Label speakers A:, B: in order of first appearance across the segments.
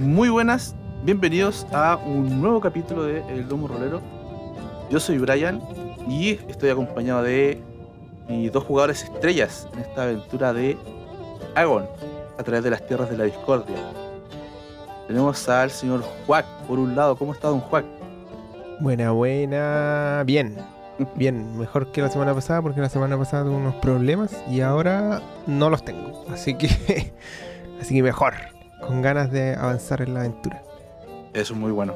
A: Muy buenas, bienvenidos a un nuevo capítulo de El Domo Rolero. Yo soy Brian y estoy acompañado de mis dos jugadores estrellas en esta aventura de Agon a través de las tierras de la discordia. Tenemos al señor Juac por un lado. ¿Cómo está don Juac?
B: Buena, buena. Bien. Bien, mejor que la semana pasada porque la semana pasada tuve unos problemas y ahora no los tengo. Así que así que mejor, con ganas de avanzar en la aventura.
A: Eso es muy bueno.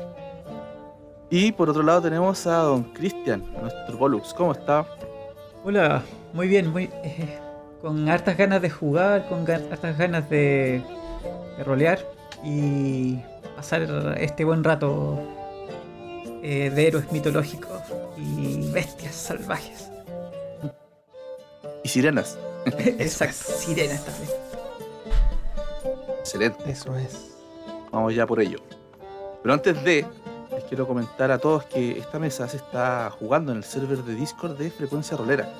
A: Y por otro lado tenemos a don Cristian, nuestro Pollux. ¿Cómo está?
C: Hola, muy bien, muy eh, con hartas ganas de jugar, con hartas ganas de, de rolear y pasar este buen rato eh, de héroes mitológicos y bestias salvajes.
A: Y sirenas.
C: Exacto, sirenas también.
A: Excelente.
B: Eso es.
A: Vamos ya por ello. Pero antes de, les quiero comentar a todos que esta mesa se está jugando en el server de Discord de Frecuencia Rolera,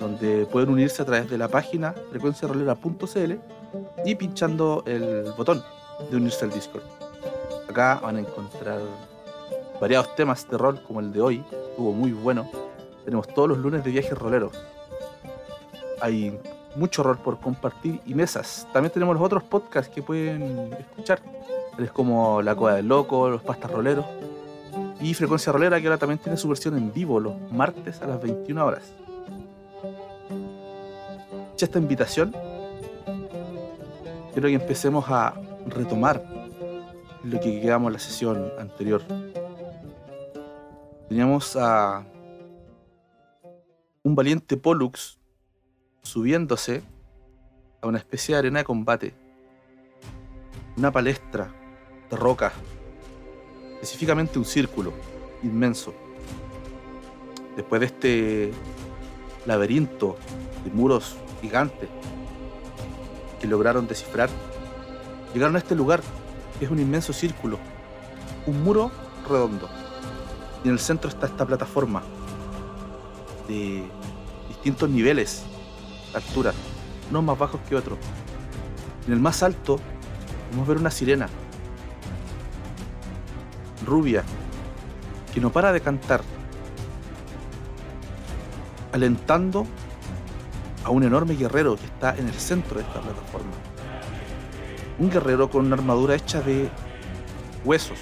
A: donde pueden unirse a través de la página frecuenciarolera.cl y pinchando el botón de unirse al Discord. Acá van a encontrar variados temas de rol como el de hoy, estuvo muy bueno. Tenemos todos los lunes de viajes roleros. Hay mucho rol por compartir y mesas. También tenemos los otros podcasts que pueden escuchar. Es como La Cueva del Loco, Los Pastas Roleros y Frecuencia Rolera, que ahora también tiene su versión en vivo los martes a las 21 horas. Hecha esta invitación, quiero que empecemos a retomar lo que quedamos en la sesión anterior. Teníamos a un valiente Pollux subiéndose a una especie de arena de combate. Una palestra de roca, específicamente un círculo inmenso. Después de este laberinto de muros gigantes que lograron descifrar, llegaron a este lugar, que es un inmenso círculo, un muro redondo. Y en el centro está esta plataforma de distintos niveles altura, unos más bajos que otros. En el más alto podemos ver una sirena rubia que no para de cantar, alentando a un enorme guerrero que está en el centro de esta plataforma. Un guerrero con una armadura hecha de huesos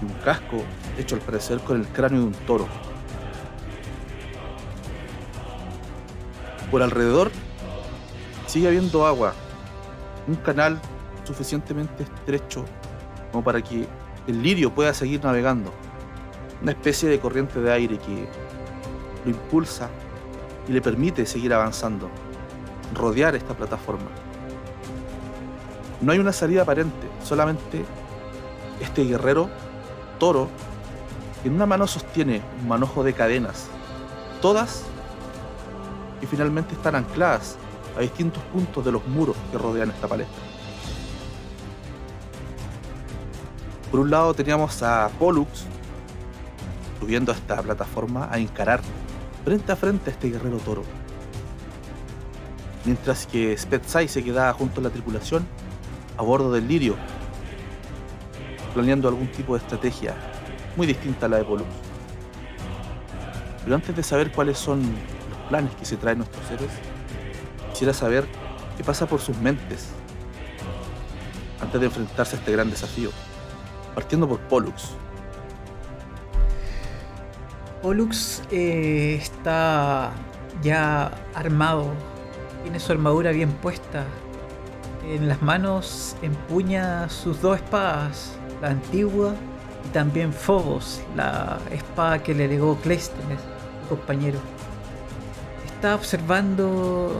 A: y un casco hecho al parecer con el cráneo de un toro. Por alrededor sigue habiendo agua, un canal suficientemente estrecho como para que el lirio pueda seguir navegando. Una especie de corriente de aire que lo impulsa y le permite seguir avanzando, rodear esta plataforma. No hay una salida aparente, solamente este guerrero toro que en una mano sostiene un manojo de cadenas, todas finalmente están ancladas a distintos puntos de los muros que rodean esta palestra. Por un lado teníamos a Pollux subiendo a esta plataforma a encarar frente a frente a este guerrero toro. Mientras que Spetsai se quedaba junto a la tripulación a bordo del lirio, planeando algún tipo de estrategia muy distinta a la de Pollux. Pero antes de saber cuáles son planes que se traen nuestros héroes, quisiera saber qué pasa por sus mentes antes de enfrentarse a este gran desafío. Partiendo por Pollux.
C: Pollux eh, está ya armado, tiene su armadura bien puesta. En las manos empuña sus dos espadas, la antigua y también Phobos, la espada que le legó Cleisthenes, su compañero. Está observando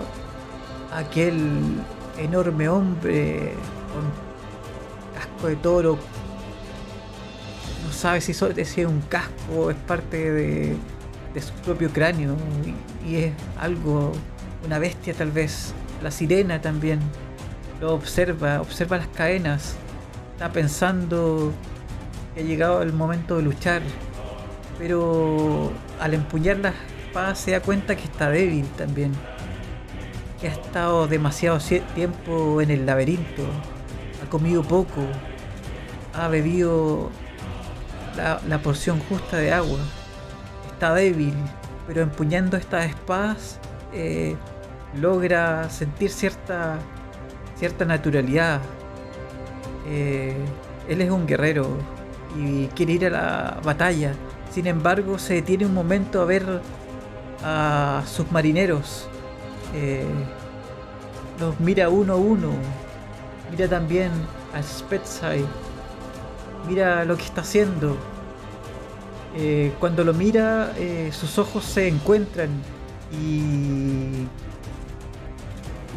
C: aquel enorme hombre con casco de toro. No sabe si es un casco o es parte de, de su propio cráneo y, y es algo, una bestia tal vez. La sirena también lo observa, observa las cadenas, está pensando que ha llegado el momento de luchar, pero al empuñar la espada se da cuenta que está débil también, que ha estado demasiado tiempo en el laberinto ha comido poco, ha bebido la, la porción justa de agua, está débil, pero empuñando estas espadas eh, logra sentir cierta, cierta naturalidad. Eh, él es un guerrero y quiere ir a la batalla. Sin embargo, se detiene un momento a ver a sus marineros. Eh, los mira uno a uno. Mira también a Spetsai. Mira lo que está haciendo. Eh, cuando lo mira, eh, sus ojos se encuentran y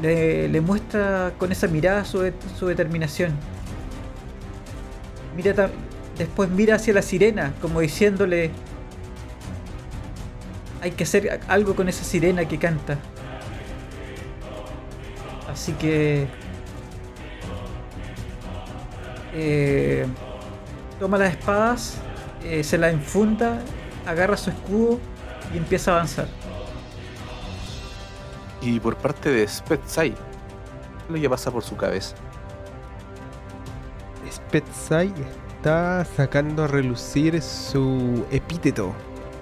C: le, muestra con esa mirada su, su determinación. Mira después mira hacia la sirena, como diciéndole, hay que hacer algo con esa sirena que canta. Así que eh, toma las espadas, eh, se la enfunda, agarra su escudo y empieza a avanzar.
A: Y por parte de Spetsai, ¿qué es lo que pasa por su cabeza?
B: Spetsai está sacando a relucir su epíteto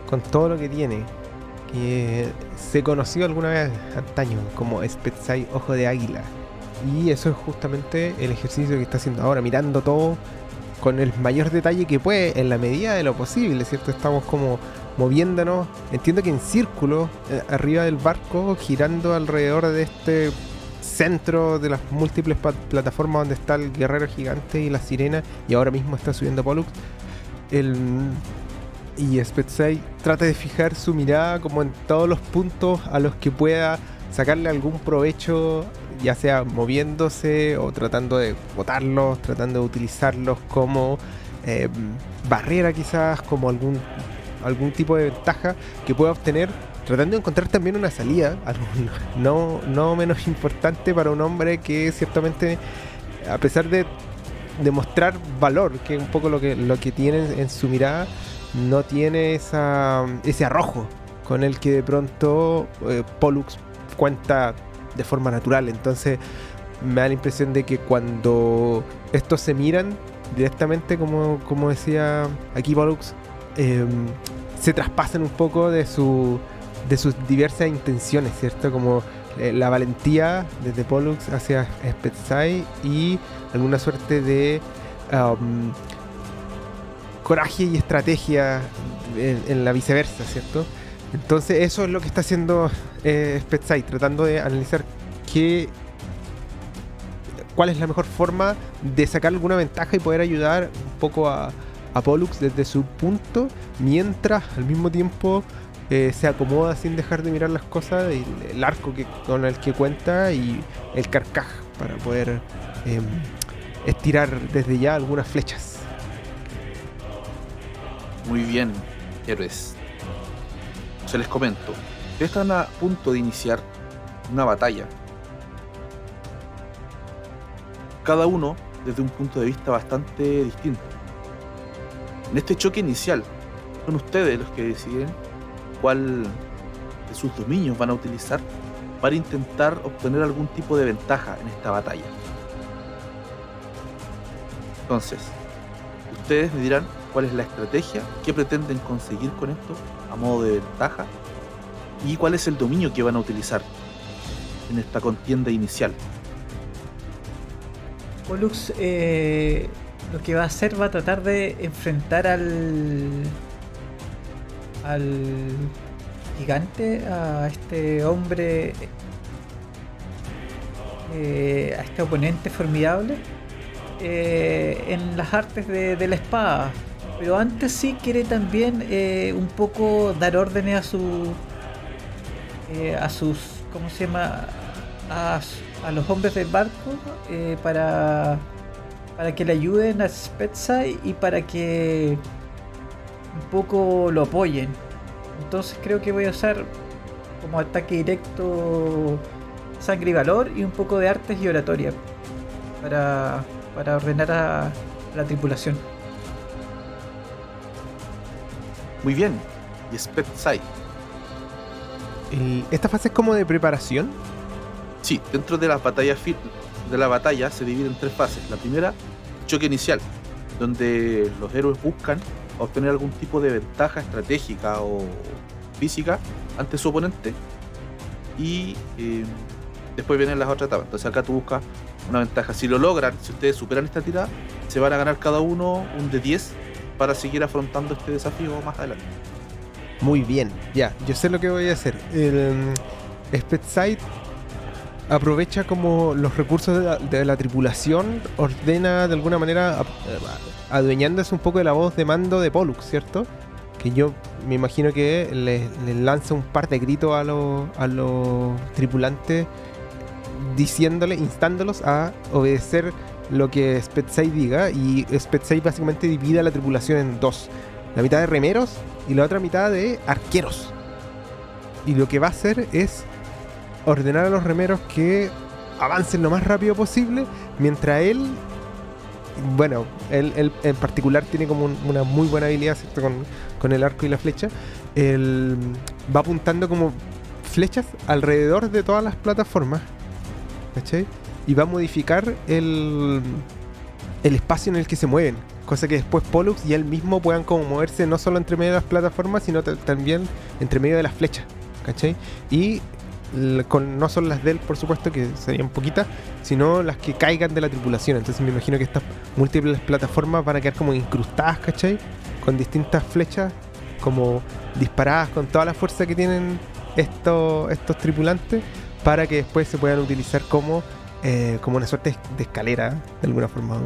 B: con todo lo que tiene. Se conoció alguna vez antaño como Spetsai Ojo de Águila. Y eso es justamente el ejercicio que está haciendo ahora, mirando todo con el mayor detalle que puede, en la medida de lo posible, ¿cierto? Estamos como moviéndonos, entiendo que en círculo, eh, arriba del barco, girando alrededor de este centro de las múltiples plataformas donde está el guerrero gigante y la sirena, y ahora mismo está subiendo Pollux. El, y Spetsai trata de fijar su mirada como en todos los puntos a los que pueda sacarle algún provecho, ya sea moviéndose o tratando de botarlos, tratando de utilizarlos como eh, barrera quizás, como algún, algún tipo de ventaja que pueda obtener tratando de encontrar también una salida, algo no, no menos importante para un hombre que ciertamente, a pesar de demostrar valor, que es un poco lo que, lo que tiene en su mirada, no tiene esa, ese arrojo con el que de pronto eh, Pollux cuenta de forma natural. Entonces me da la impresión de que cuando estos se miran directamente, como, decía aquí Pollux, em, se traspasan un poco de su de sus diversas intenciones, ¿cierto? Como eh, la valentía desde Pollux hacia Spetsai y alguna suerte de um, coraje y estrategia en, la viceversa, ¿cierto? Entonces eso es lo que está haciendo eh, tratando de analizar qué cuál es la mejor forma de sacar alguna ventaja y poder ayudar un poco a, a Pollux desde su punto, mientras al mismo tiempo eh, se acomoda sin dejar de mirar las cosas, el, arco que, con el que cuenta y el carcaj para poder eh, estirar desde ya algunas flechas.
A: Muy bien, héroes. Se les comento. Están a punto de iniciar una batalla. Cada uno desde un punto de vista bastante distinto. En este choque inicial, son ustedes los que deciden cuál de sus dominios van a utilizar para intentar obtener algún tipo de ventaja en esta batalla. Entonces, ustedes me dirán cuál es la estrategia, qué pretenden conseguir con esto a modo de ventaja y cuál es el dominio que van a utilizar en esta contienda inicial.
C: Pollux eh, lo que va a hacer va a tratar de enfrentar al al gigante, a este hombre, eh, a este oponente formidable, eh, en las artes de, la espada. Pero antes sí quiere también eh, un poco dar órdenes a su. a sus. ¿Cómo se llama? A, los hombres del barco para. para que le ayuden a Spetsai y para que un poco lo apoyen. Entonces creo que voy a usar como ataque directo sangre y valor y un poco de artes y oratoria para, para ordenar a, la tripulación.
A: Muy bien. Y Spetsai.
B: ¿Esta fase es como de preparación?
A: Sí, dentro de las batallas de la batalla se divide en tres fases. La primera, choque inicial, donde los héroes buscan obtener algún tipo de ventaja estratégica o física ante su oponente. Y eh, después vienen las otras etapas. Entonces acá tú buscas una ventaja. Si lo logran, si ustedes superan esta tirada, se van a ganar cada uno un de 10 para seguir afrontando este desafío más adelante.
B: Muy bien, ya, yo sé lo que voy a hacer. El um, aprovecha como los recursos de la, tripulación, ordena de alguna manera, eh, adueñándose un poco de la voz de mando de Pollux, ¿cierto? Que yo me imagino que le, lanza un par de gritos a, a los tripulantes diciéndole, instándolos a obedecer lo que Spetsai diga y Spetsai básicamente divide a la tripulación en dos. La mitad de remeros y la otra mitad de arqueros. Y lo que va a hacer es ordenar a los remeros que avancen lo más rápido posible mientras él bueno, él, en particular tiene como una muy buena habilidad Con, con, el arco y la flecha. Él va apuntando como flechas alrededor de todas las plataformas ¿cachai? Y va a modificar el, el espacio en el que se mueven. Cosa que después Pollux y él mismo puedan como moverse no solo entre medio de las plataformas, sino también entre medio de las flechas. ¿Cachai? Y con, no son las de él, por supuesto, que serían poquitas, sino las que caigan de la tripulación. Entonces me imagino que estas múltiples plataformas van a quedar como incrustadas, ¿cachai? Con distintas flechas, como disparadas con toda la fuerza que tienen estos, estos tripulantes para que después se puedan utilizar como, eh, como una suerte de escalera, de alguna forma,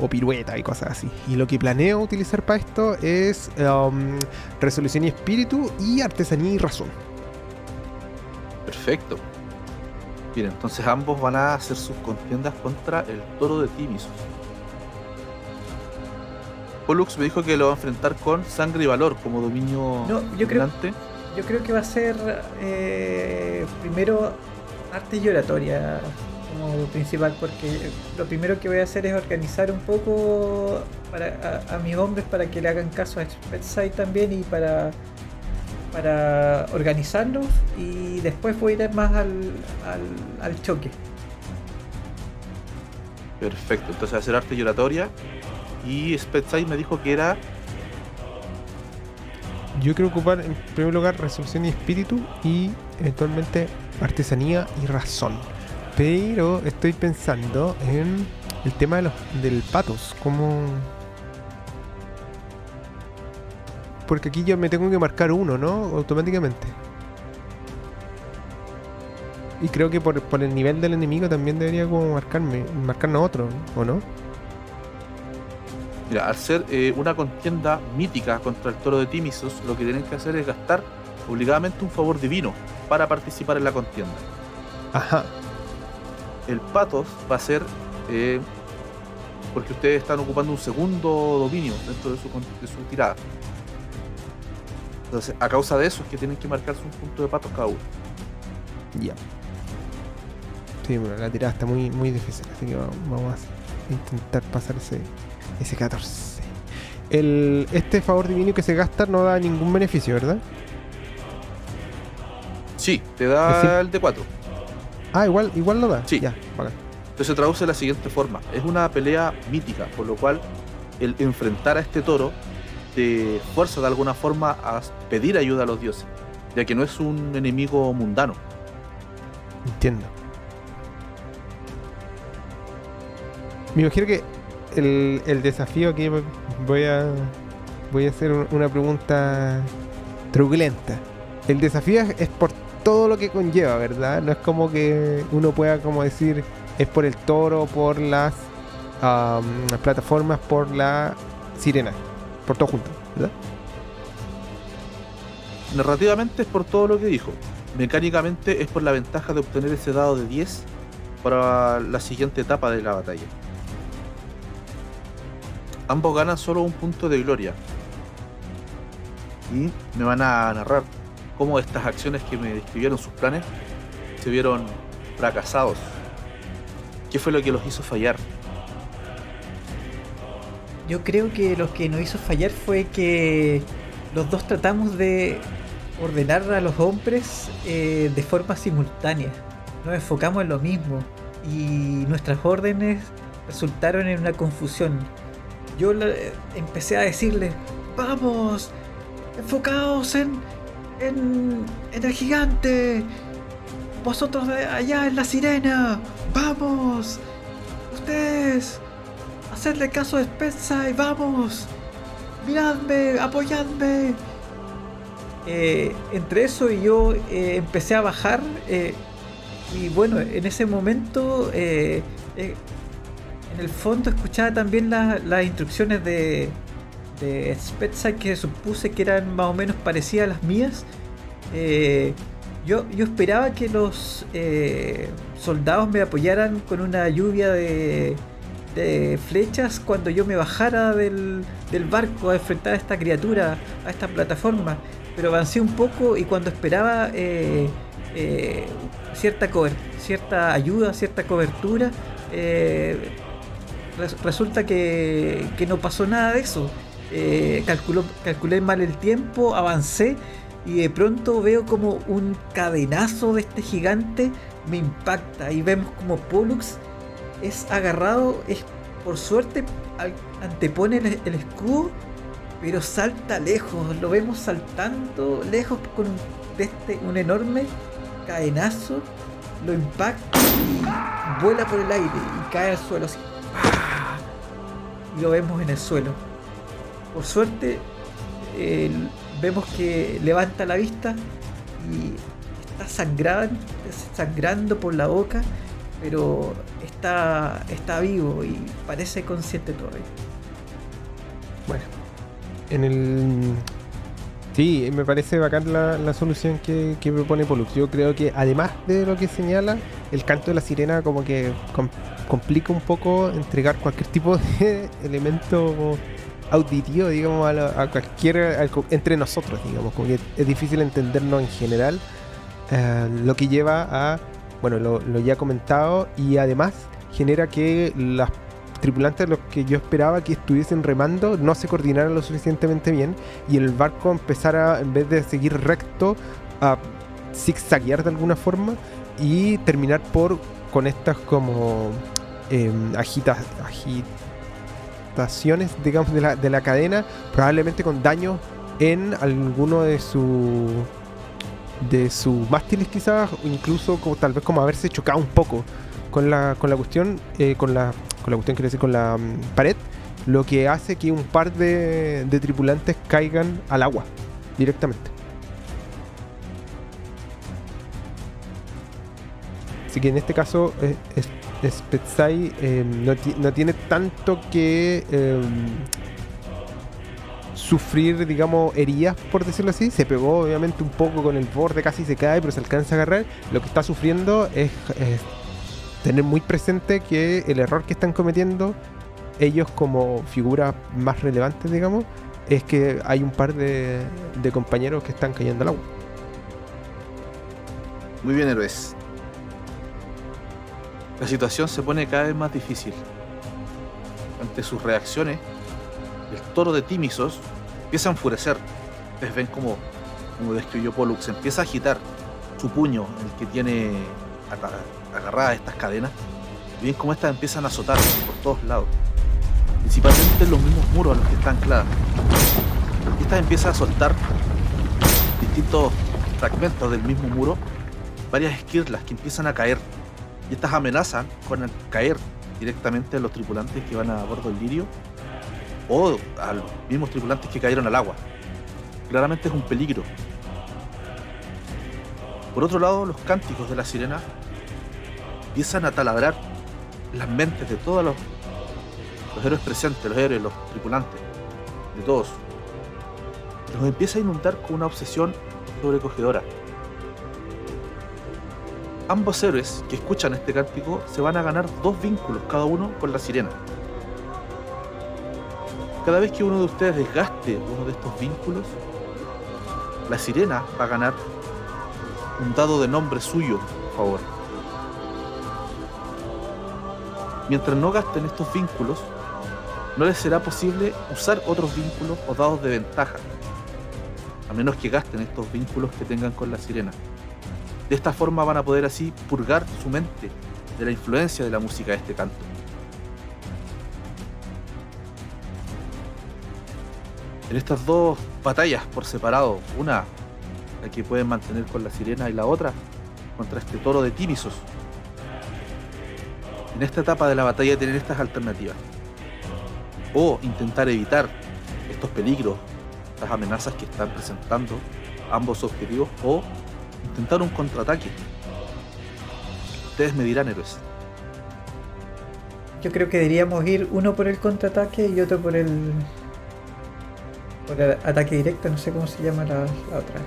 B: o, pirueta y cosas así. Y lo que planeo utilizar para esto es um, resolución y espíritu y artesanía y razón.
A: Perfecto. Bien, entonces ambos van a hacer sus contiendas contra el toro de Timisus. Pollux me dijo que lo va a enfrentar con sangre y valor como dominio
C: no, yo creo, yo creo que va a ser eh, primero arte y oratoria como principal, porque lo primero que voy a hacer es organizar un poco para, a, mis hombres para que le hagan caso a Expertside también y para, para organizarlos y después voy a ir más al, al, choque.
A: Perfecto, entonces hacer arte y oratoria. Y Spetside me dijo que era
B: yo quiero ocupar en primer lugar resolución y espíritu y eventualmente artesanía y razón. Pero estoy pensando en el tema de los, del patos, como... Porque aquí yo me tengo que marcar uno, ¿no? Automáticamente. Y creo que por, por el nivel del enemigo también debería como marcarme, marcarnos otro, ¿o no?
A: Mira, al ser eh, una contienda mítica contra el toro de Timisos, lo que tienen que hacer es gastar obligadamente un favor divino para participar en la contienda.
B: Ajá.
A: El patos va a ser eh, porque ustedes están ocupando un segundo dominio dentro de su, de su tirada. Entonces, a causa de eso es que tienen que marcarse un punto de patos cada uno.
B: Ya. Sí, bueno, la tirada está muy, muy difícil, así que vamos a intentar pasar ese, ese 14. El, este favor divino que se gasta no da ningún beneficio, ¿verdad?
A: Sí, te da el D4.
B: Ah, igual, igual lo da.
A: Sí. Ya, Entonces se traduce de la siguiente forma. Es una pelea mítica, por lo cual el enfrentar a este toro te fuerza de alguna forma a pedir ayuda a los dioses, ya que no es un enemigo mundano.
B: Entiendo. Me imagino que el, desafío aquí voy a voy a hacer una pregunta truculenta. El desafío es por todo lo que conlleva, ¿verdad? No es como que uno pueda como decir es por el toro, por las, plataformas, por la sirena, por todo junto, ¿verdad?
A: Narrativamente es por todo lo que dijo. Mecánicamente es por la ventaja de obtener ese dado de 10 para la siguiente etapa de la batalla ambos ganan solo un punto de gloria. Y me van a narrar cómo estas acciones que me describieron sus planes se vieron fracasados. ¿Qué fue lo que los hizo fallar?
C: Yo creo que lo que nos hizo fallar fue que los dos tratamos de ordenar a los hombres eh, de forma simultánea. Nos enfocamos en lo mismo. y nuestras órdenes resultaron en una confusión. Yo le- empecé a decirle, vamos, enfocaos en, en, en el gigante, vosotros de allá en la sirena, vamos, ustedes, hacedle caso a Spencer y vamos, miradme, apoyadme. Eh, entre eso y yo eh, empecé a bajar eh, y bueno, en ese momento en el fondo escuchaba también la- las instrucciones de, de Spetsai que supuse que eran más o menos parecidas a las mías. Eh, yo, yo esperaba que los eh, soldados me apoyaran con una lluvia de, flechas cuando yo me bajara del, del barco a enfrentar a esta criatura, a esta plataforma. Pero avancé un poco y cuando esperaba eh, eh, cierta, ayuda, cierta cobertura, eh, res- resulta que, que no pasó nada de eso. Eh, calculé mal el tiempo, avancé y de pronto veo como un cadenazo de este gigante me impacta y vemos como Pollux es agarrado, es por suerte antepone el, escudo, pero salta lejos, lo vemos saltando lejos con este, un enorme cadenazo, lo impacta y vuela por el aire y cae al suelo así. Y lo vemos en el suelo. Por suerte, eh, vemos que levanta la vista y está sangrando, sangrando por la boca, pero está, está vivo y parece consciente todavía.
B: Bueno, en el. Sí, me parece bacán la, solución que, propone Pollux. Yo creo que además de lo que señala, el canto de la sirena como que com- complica un poco entregar cualquier tipo de elemento auditivo, digamos, a, la- a cualquier. al co- entre nosotros, digamos. Como que es difícil entendernos en general. eh, lo que lleva a. Bueno, lo, lo ya comentado. Y además genera que las tripulantes los que yo esperaba que estuviesen remando no se coordinaran lo suficientemente bien y el barco empezara en vez de seguir recto a zigzaguear de alguna forma y terminar por con estas como em, agita- digamos de la, de la cadena probablemente con daño en alguno de su de sus mástiles quizás incluso como tal vez como haberse chocado un poco con la, con la cuestión, eh, con la con la cuestión quiero decir con la mm, pared, lo que hace que un par de, de tripulantes caigan al agua directamente. Así que en este caso, eh, Spetsai eh, no, no tiene tanto que eh, sufrir, digamos, heridas, por decirlo así. Se pegó obviamente un poco con el borde, casi se cae, pero se alcanza a agarrar. Lo que está sufriendo es, es tener muy presente que el error que están cometiendo ellos como figuras más relevantes, digamos, es que hay un par de, de compañeros que están cayendo al agua.
A: Muy bien, héroes. La situación se pone cada vez más difícil. Ante sus reacciones, el toro de Timisos empieza a enfurecer. Ustedes ven como, como describió Pollux, empieza a agitar su puño, el que tiene aga- agarradas estas cadenas. Y ven cómo estas empiezan a azotar por todos lados. Principalmente en los mismos muros a los que están ancladas. Estas empiezan a soltar distintos fragmentos del mismo muro varias esquirlas que empiezan a caer. Y estas amenazan con el caer directamente a los tripulantes que van a bordo del lirio o a los mismos tripulantes que cayeron al agua. Claramente es un peligro. Por otro lado, los cánticos de la sirena empiezan a taladrar las mentes de todos los, los héroes presentes, los héroes, los tripulantes, de todos. Los empieza a inundar con una obsesión sobrecogedora ambos héroes que escuchan este cántico se van a ganar dos vínculos cada uno con la sirena. Cada vez que uno de ustedes desgaste uno de estos vínculos, la sirena va a ganar un dado de nombre suyo, por favor. Mientras no gasten estos vínculos, no les será posible usar otros vínculos o dados de ventaja, a menos que gasten estos vínculos que tengan con la sirena. De esta forma van a poder así purgar su mente de la influencia de la música de este canto. En estas dos batallas por separado, una la que pueden mantener con la sirena y la otra contra este toro de Timisos. En esta etapa de la batalla tienen estas alternativas. O intentar evitar estos peligros, estas amenazas que están presentando ambos objetivos, o intentar un contraataque. Ustedes me dirán, héroes.
C: Yo creo que deberíamos ir uno por el contraataque y otro por el. por el ataque directo, no sé cómo se llama la, la otra.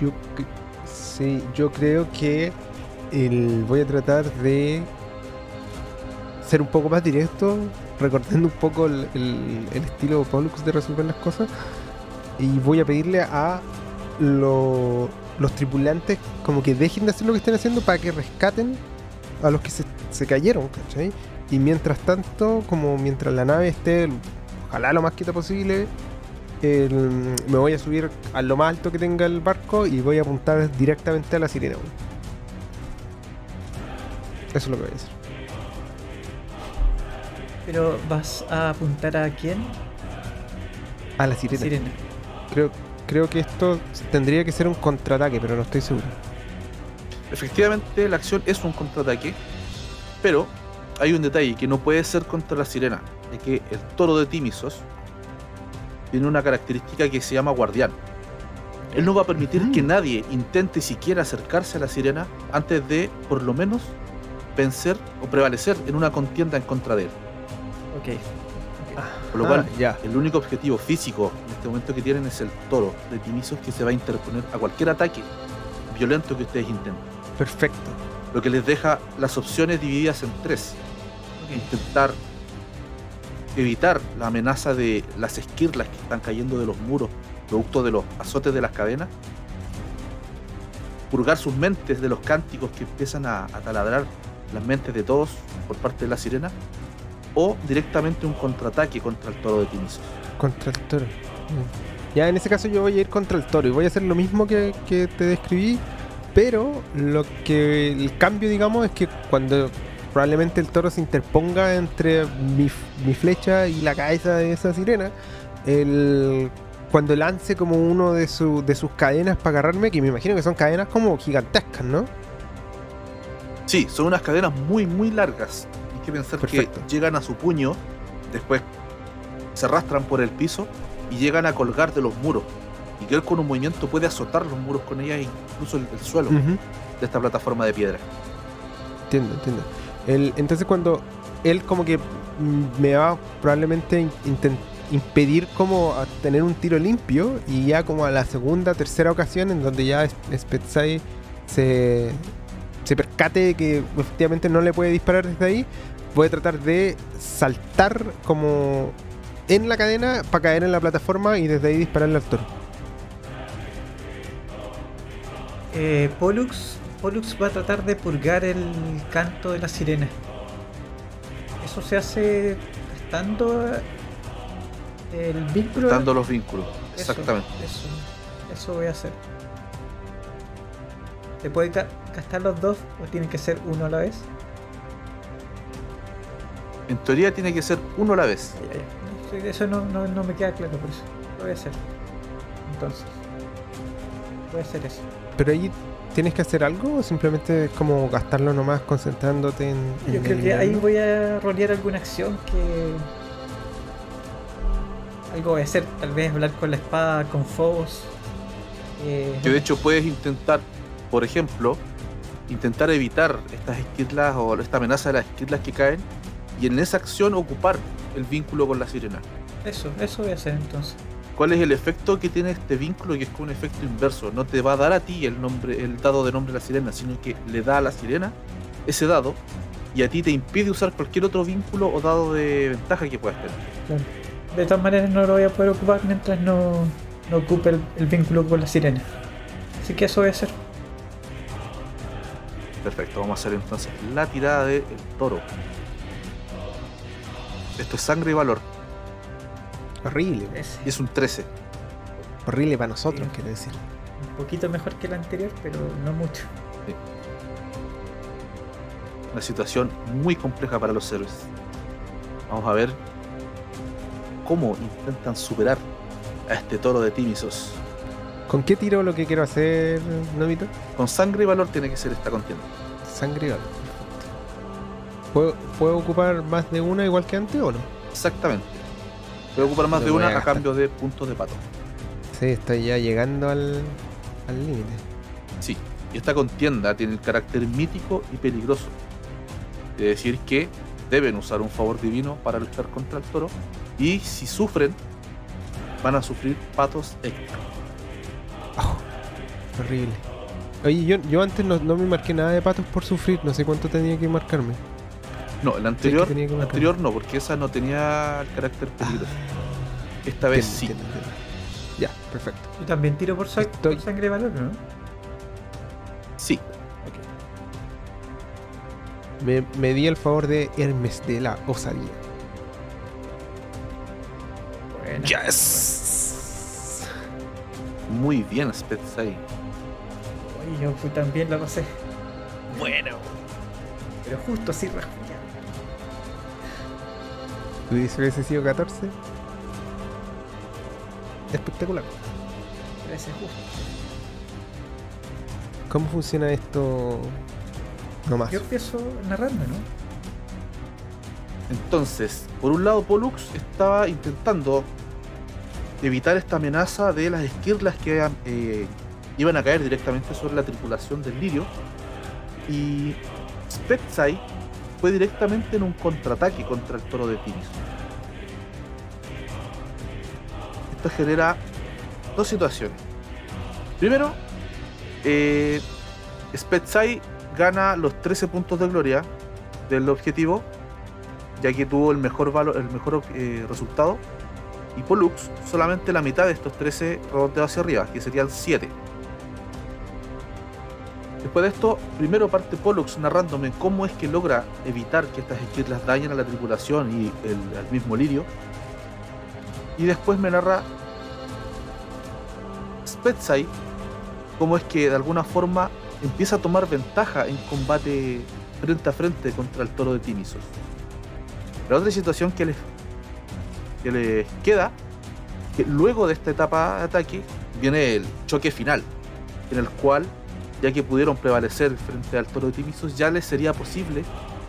B: Yo, sí, yo creo que el- voy a tratar de ser un poco más directo, recortando un poco el, el- el estilo Pollux de resolver las cosas. Y voy a pedirle a lo- los tripulantes como que dejen de hacer lo que estén haciendo para que rescaten a los que se, se cayeron, ¿cachai? Y mientras tanto, como mientras la nave esté, ojalá lo más quieta posible, el- me voy a subir a lo más alto que tenga el barco y voy a apuntar directamente a la sirena. Eso es lo que voy a hacer.
C: Pero vas a apuntar a quién?
B: A la sirena.
C: Sirena.
B: Creo, creo que esto tendría que ser un contraataque, pero no estoy seguro.
A: Efectivamente, la acción es un contraataque, pero hay un detalle que no puede ser contra la sirena, de que el toro de Timisos tiene una característica que se llama guardián. Él no va a permitir que nadie intente siquiera acercarse a la sirena antes de, por lo menos, vencer o prevalecer en una contienda en contra de él.
C: Ok.
A: Por lo cual,
B: Ah, ya.
A: el único objetivo físico en este momento que tienen es el toro de Timisos que se va a interponer a cualquier ataque violento que ustedes intenten.
B: Perfecto.
A: Lo que les deja las opciones divididas en tres. Intentar evitar la amenaza de las esquirlas que están cayendo de los muros, producto de los azotes de las cadenas. Purgar sus mentes de los cánticos que empiezan a, a taladrar las mentes de todos por parte de la sirena. O directamente un contraataque contra el toro de Timisos.
B: Contra el toro. Ya en ese caso yo voy a ir contra el toro y voy a hacer lo mismo que, que te describí, pero lo que el cambio digamos es que cuando probablemente el toro se interponga entre mi, mi flecha y la cabeza de esa sirena, el, cuando lance como uno de, su- de sus cadenas para agarrarme, que me imagino que son cadenas como gigantescas, ¿no?
A: Sí, son unas cadenas muy, muy largas. Hay que pensar
B: Perfecto.
A: que llegan a su puño, después se arrastran por el piso y llegan a colgar de los muros. Y que él con un movimiento puede azotar los muros con ellas e incluso el, el suelo de esta plataforma de piedra.
B: Entiendo, entiendo. El- entonces cuando él como que mm, me va probablemente impedir como a tener un tiro limpio y ya como a la segunda, tercera ocasión en donde ya Spetsai se, se percate de que efectivamente no le puede disparar desde ahí, voy a tratar de saltar como en la cadena para caer en la plataforma y desde ahí dispararle al toro.
C: Eh, Pollux, Pollux va a tratar de purgar el canto de la sirena. Eso se hace estando el vínculo.
A: Dando los vínculos.
C: Eso,
A: Exactamente.
C: Eso, eso voy a hacer. ¿Se puede gastar los dos o tiene que ser uno a la vez?
A: En teoría tiene que ser uno a la vez.
C: Eso no, no, no me queda claro, por eso lo voy a hacer. Entonces, voy a hacer eso.
B: Pero ahí tienes que hacer algo o simplemente es como gastarlo nomás concentrándote en...
C: Yo
B: en
C: creo que ahí voy a rolear alguna acción que. Algo voy a hacer, tal vez hablar con la espada, con Phobos. Eh,
A: Que de hecho puedes intentar, por ejemplo, intentar evitar estas esquirlas o esta amenaza de las esquirlas que caen y en esa acción ocupar el vínculo con la sirena.
C: Eso, eso voy a hacer entonces.
A: ¿Cuál es el efecto que tiene este vínculo? Que es como un efecto inverso. No te va a dar a ti el nombre, el dado de nombre de la sirena, sino que le da a la sirena ese dado y a ti te impide usar cualquier otro vínculo o dado de ventaja que puedas tener.
C: Claro. De todas maneras no lo voy a poder ocupar mientras no, no ocupe el, el vínculo con la sirena. Así que eso voy a hacer.
A: Perfecto, vamos a hacer entonces la tirada del toro. Esto es sangre y valor.
B: Horrible.
A: Y es un 13.
B: horrible para nosotros,
C: Sí.
B: quiero decir.
C: Un poquito mejor que el anterior, pero no mucho.
A: Una situación muy compleja para los héroes. Vamos a ver cómo intentan superar a este toro de Timisos.
B: ¿Con qué tiro lo que quiero hacer, Novito?
A: Con sangre y valor tiene que ser esta contienda.
B: Sangre y valor. ¿Puedo, ¿Puedo ocupar más de una igual que antes o no?
A: Exactamente. Puede ocupar más de una
B: a
A: cambio de puntos de pato.
B: Sí, estoy ya llegando al al límite.
A: Sí, y esta contienda tiene el carácter mítico y peligroso. Es decir, que deben usar un favor divino para luchar contra el toro. Y si sufren, van a sufrir patos extra.
B: Horrible. Oye, yo, yo antes no, no me marqué nada de patos por sufrir, no sé cuánto tenía que marcarme.
A: No, el anterior, el anterior no, porque esa no tenía el carácter peligroso. Esta vez sí.
B: Entiendo, entiendo, entiendo. Ya, perfecto.
C: Yo también tiro por, sa-
B: Estoy-
C: por sangre de valor, ¿no?
A: Sí.
B: Me, me di el favor de Hermes de la osadía.
C: Bueno.
B: Yes.
A: Muy bien, Spetsai.
C: Oye, yo fui también la pasé.
B: Bueno.
C: Pero justo así rasguñado.
B: ¿Tú dices que hubiese sido 14? Espectacular.
C: Parece justo.
B: ¿Cómo funciona esto? No más.
C: Yo empiezo narrando, ¿no?
A: Entonces, por un lado, Pollux estaba intentando evitar esta amenaza de las esquirlas que eh, iban a caer directamente sobre la tripulación del Lirio. Y Spetsai fue directamente en un contraataque contra el toro de Tiris. Esto genera dos situaciones. Primero, eh, Spetsai gana los 13 puntos de gloria del objetivo ya que tuvo el mejor valor, el mejor eh, resultado. Y Pollux solamente la mitad de estos 13 redondeados hacia arriba, que serían 7. Después de esto, primero parte Pollux narrándome cómo es que logra evitar que estas esquirlas dañen a la tripulación y el, al mismo Lirio. Y después me narra Spetsai cómo es que de alguna forma empieza a tomar ventaja en combate frente a frente contra el toro de Timisos. La otra situación que les, que les queda, que luego de esta etapa de ataque, viene el choque final, en el cual, ya que pudieron prevalecer frente al toro de Timisos, ya les sería posible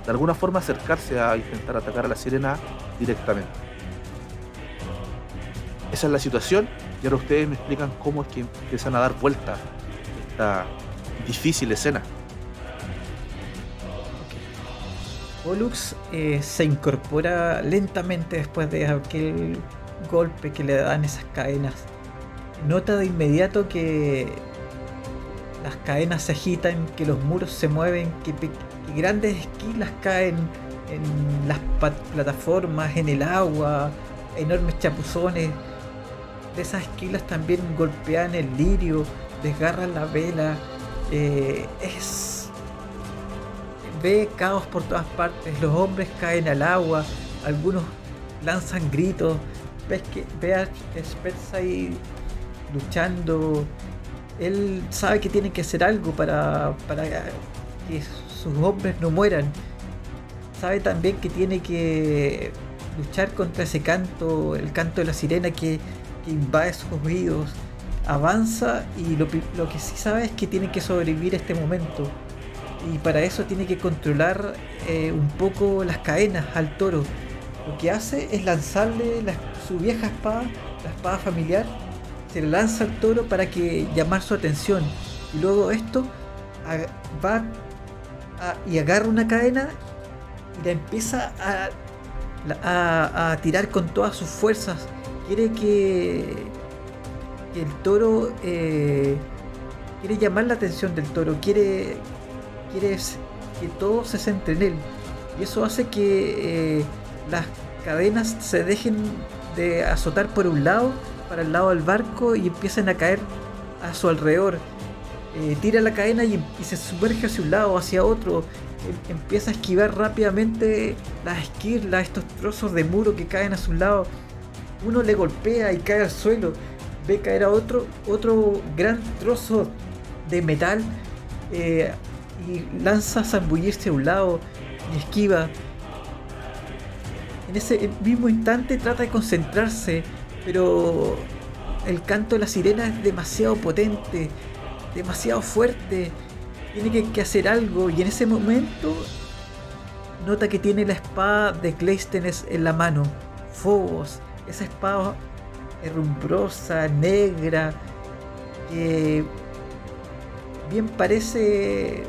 A: de alguna forma acercarse a intentar atacar a la sirena directamente. Esa es la situación, y ahora ustedes me explican cómo es que empiezan a dar vuelta esta difícil escena.
C: Pollux eh, se incorpora lentamente después de aquel golpe que le dan esas cadenas. Nota de inmediato que las cadenas se agitan, que los muros se mueven, que, que grandes esquilas caen en las plataformas, en el agua, enormes chapuzones. De esas esquilas también golpean el lirio, desgarran la vela. eh, es ve caos por todas partes, los hombres caen al agua, algunos lanzan gritos, ves que ve a Spence ahí luchando, él sabe que tiene que hacer algo para, que sus hombres no mueran, sabe también que tiene que luchar contra ese canto, el canto de la sirena que, que invade sus oídos, avanza y lo, que sí sabe es que tiene que sobrevivir a este momento y para eso tiene que controlar eh, un poco las cadenas al toro. Lo que hace es lanzarle la- su vieja espada, la espada familiar, se la lanza al toro para que llamar su atención. Y luego esto va a- y agarra una cadena y la empieza a, tirar con todas sus fuerzas. Quiere que, el toro eh, quiere llamar la atención del toro, quiere quiere que todo se centre en él. Y eso hace que eh, las cadenas se dejen de azotar por un lado, para el lado del barco, y empiecen a caer a su alrededor. Eh, tira la cadena y, y se sumerge hacia un lado, hacia otro. Em- empieza a esquivar rápidamente las esquirlas, estos trozos de muro que caen a su lado. Uno le golpea y cae al suelo. Ve caer a otro, otro gran trozo de metal eh, y lanza a zambullirse a un lado y esquiva. En ese mismo instante trata de concentrarse, pero el canto de la sirena es demasiado potente, demasiado fuerte. Tiene que, hacer algo y en ese momento nota que tiene la espada de Cleisthenes en la mano. Fobos, esa espada herrumbrosa, negra, que bien parece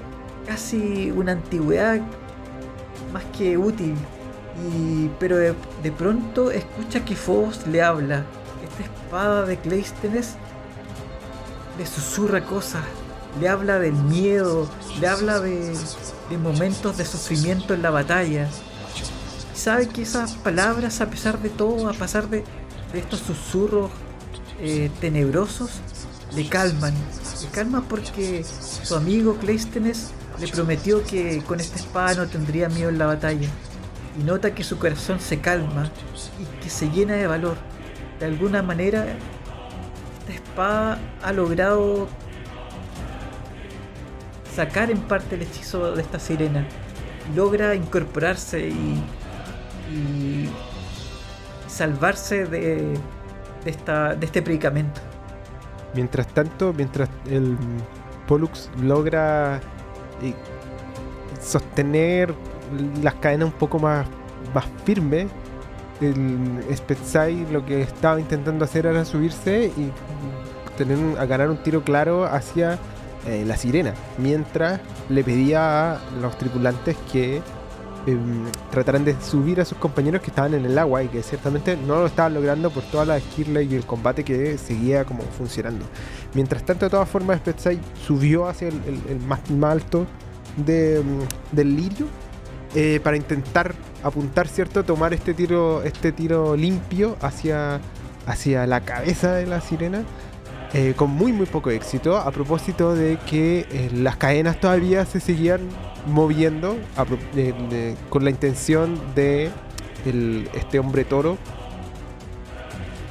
C: casi una antigüedad más que útil. Y, pero de, pronto escucha que Fobos le habla. Esta espada de Cleisthenes le susurra cosas, le habla del miedo, le habla de, momentos de sufrimiento en la batalla. Y sabe que esas palabras, a pesar de todo, a pesar de, estos susurros eh, tenebrosos, le calman. Le calman porque su amigo Cleisthenes le prometió que con esta espada no tendría miedo en la batalla. Y nota que su corazón se calma y que se llena de valor. De alguna manera, esta espada ha logrado sacar en parte el hechizo de esta sirena. Logra incorporarse y, salvarse de, esta, de este predicamento.
B: Mientras tanto, mientras el Pollux logra eh, sostener las cadenas un poco más, más firmes, el Spetsai lo que estaba intentando hacer era subirse y tener a ganar un tiro claro hacia eh, la sirena, mientras le pedía a los tripulantes que em, trataran de subir a sus compañeros que estaban en el agua y que ciertamente no lo estaban logrando por toda la esquirla y el combate que seguía como funcionando. Mientras tanto, de todas formas, Spetsai subió hacia el, más, alto em, del lirio eh, para intentar apuntar, ¿cierto? Tomar este tiro, este tiro limpio hacia, hacia la cabeza de la sirena eh, con muy muy poco éxito a propósito de que eh, las cadenas todavía se seguían moviendo con la intención de este hombre toro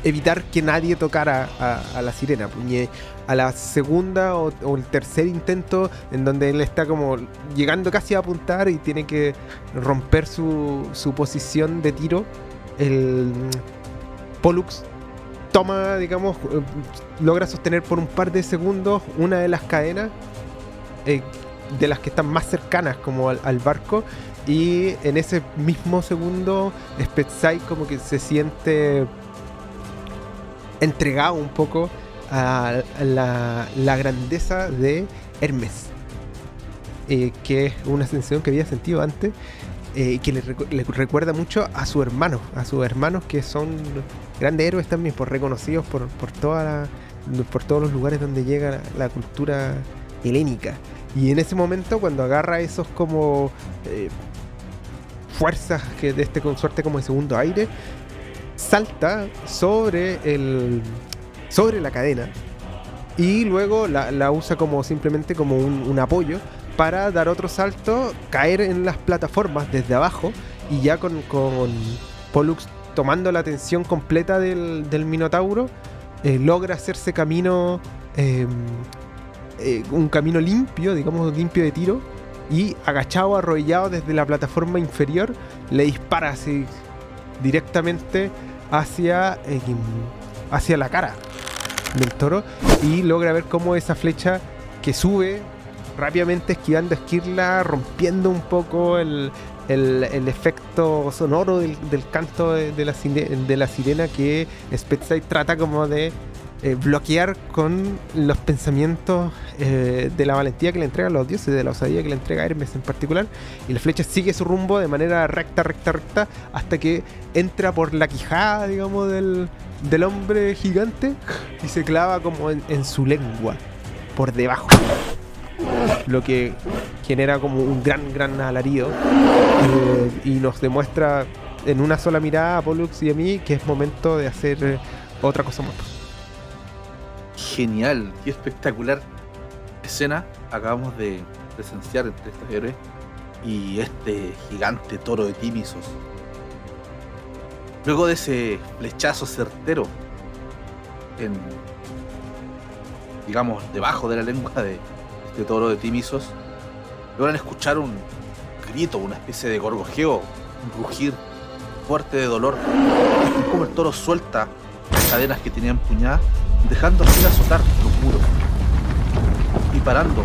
B: evitar que nadie tocara a, la sirena. A la segunda o, el tercer intento en donde él está como llegando casi a apuntar y tiene que romper su, su posición de tiro, el Pollux toma, digamos, eh, logra sostener por un par de segundos una de las cadenas eh, de las que están más cercanas como al, barco y en ese mismo segundo Spetsai como que se siente entregado un poco a la, grandeza de Hermes eh, que es una sensación que había sentido antes y que le, recuerda mucho a su hermano, a sus hermanos que son grandes héroes también, por reconocidos por, por, toda por todos los lugares donde llega la, cultura helénica. Y en ese momento, cuando agarra esos como eh, fuerzas que de este consorte como de segundo aire, salta sobre el sobre la cadena y luego la, usa como simplemente como un, apoyo para dar otro salto, caer en las plataformas desde abajo y ya con, con Pollux tomando la atención completa del, Minotauro, eh, logra hacerse camino, em, eh, un camino limpio, digamos limpio de tiro, y agachado, arrollado desde la plataforma inferior, le dispara así directamente hacia, em, hacia la cara del toro y logra ver cómo esa flecha que sube rápidamente esquivando Esquirla, rompiendo un poco el, el, efecto sonoro del, canto de, la, de, la, sirena que Spetsai trata como de eh, bloquear con los pensamientos eh, de la valentía que le entregan los dioses, de la osadía que le entrega Hermes en particular. Y la flecha sigue su rumbo de manera recta, recta, recta, hasta que entra por la quijada, digamos, del, del hombre gigante y se clava como en su lengua, por debajo lo que genera como un gran, gran alarido eh, y nos demuestra en una sola mirada a Pollux y a mí que es momento de hacer otra cosa más.
A: Genial, y espectacular escena acabamos de presenciar entre estos héroes y este gigante toro de Timisos. Luego de ese flechazo certero en digamos debajo de la lengua de, este toro de Timisos, logran escuchar un grito, una especie de gorgojeo, un rugir fuerte de dolor. Como el toro suelta las cadenas que tenía empuñadas, dejando así azotar los muros y parando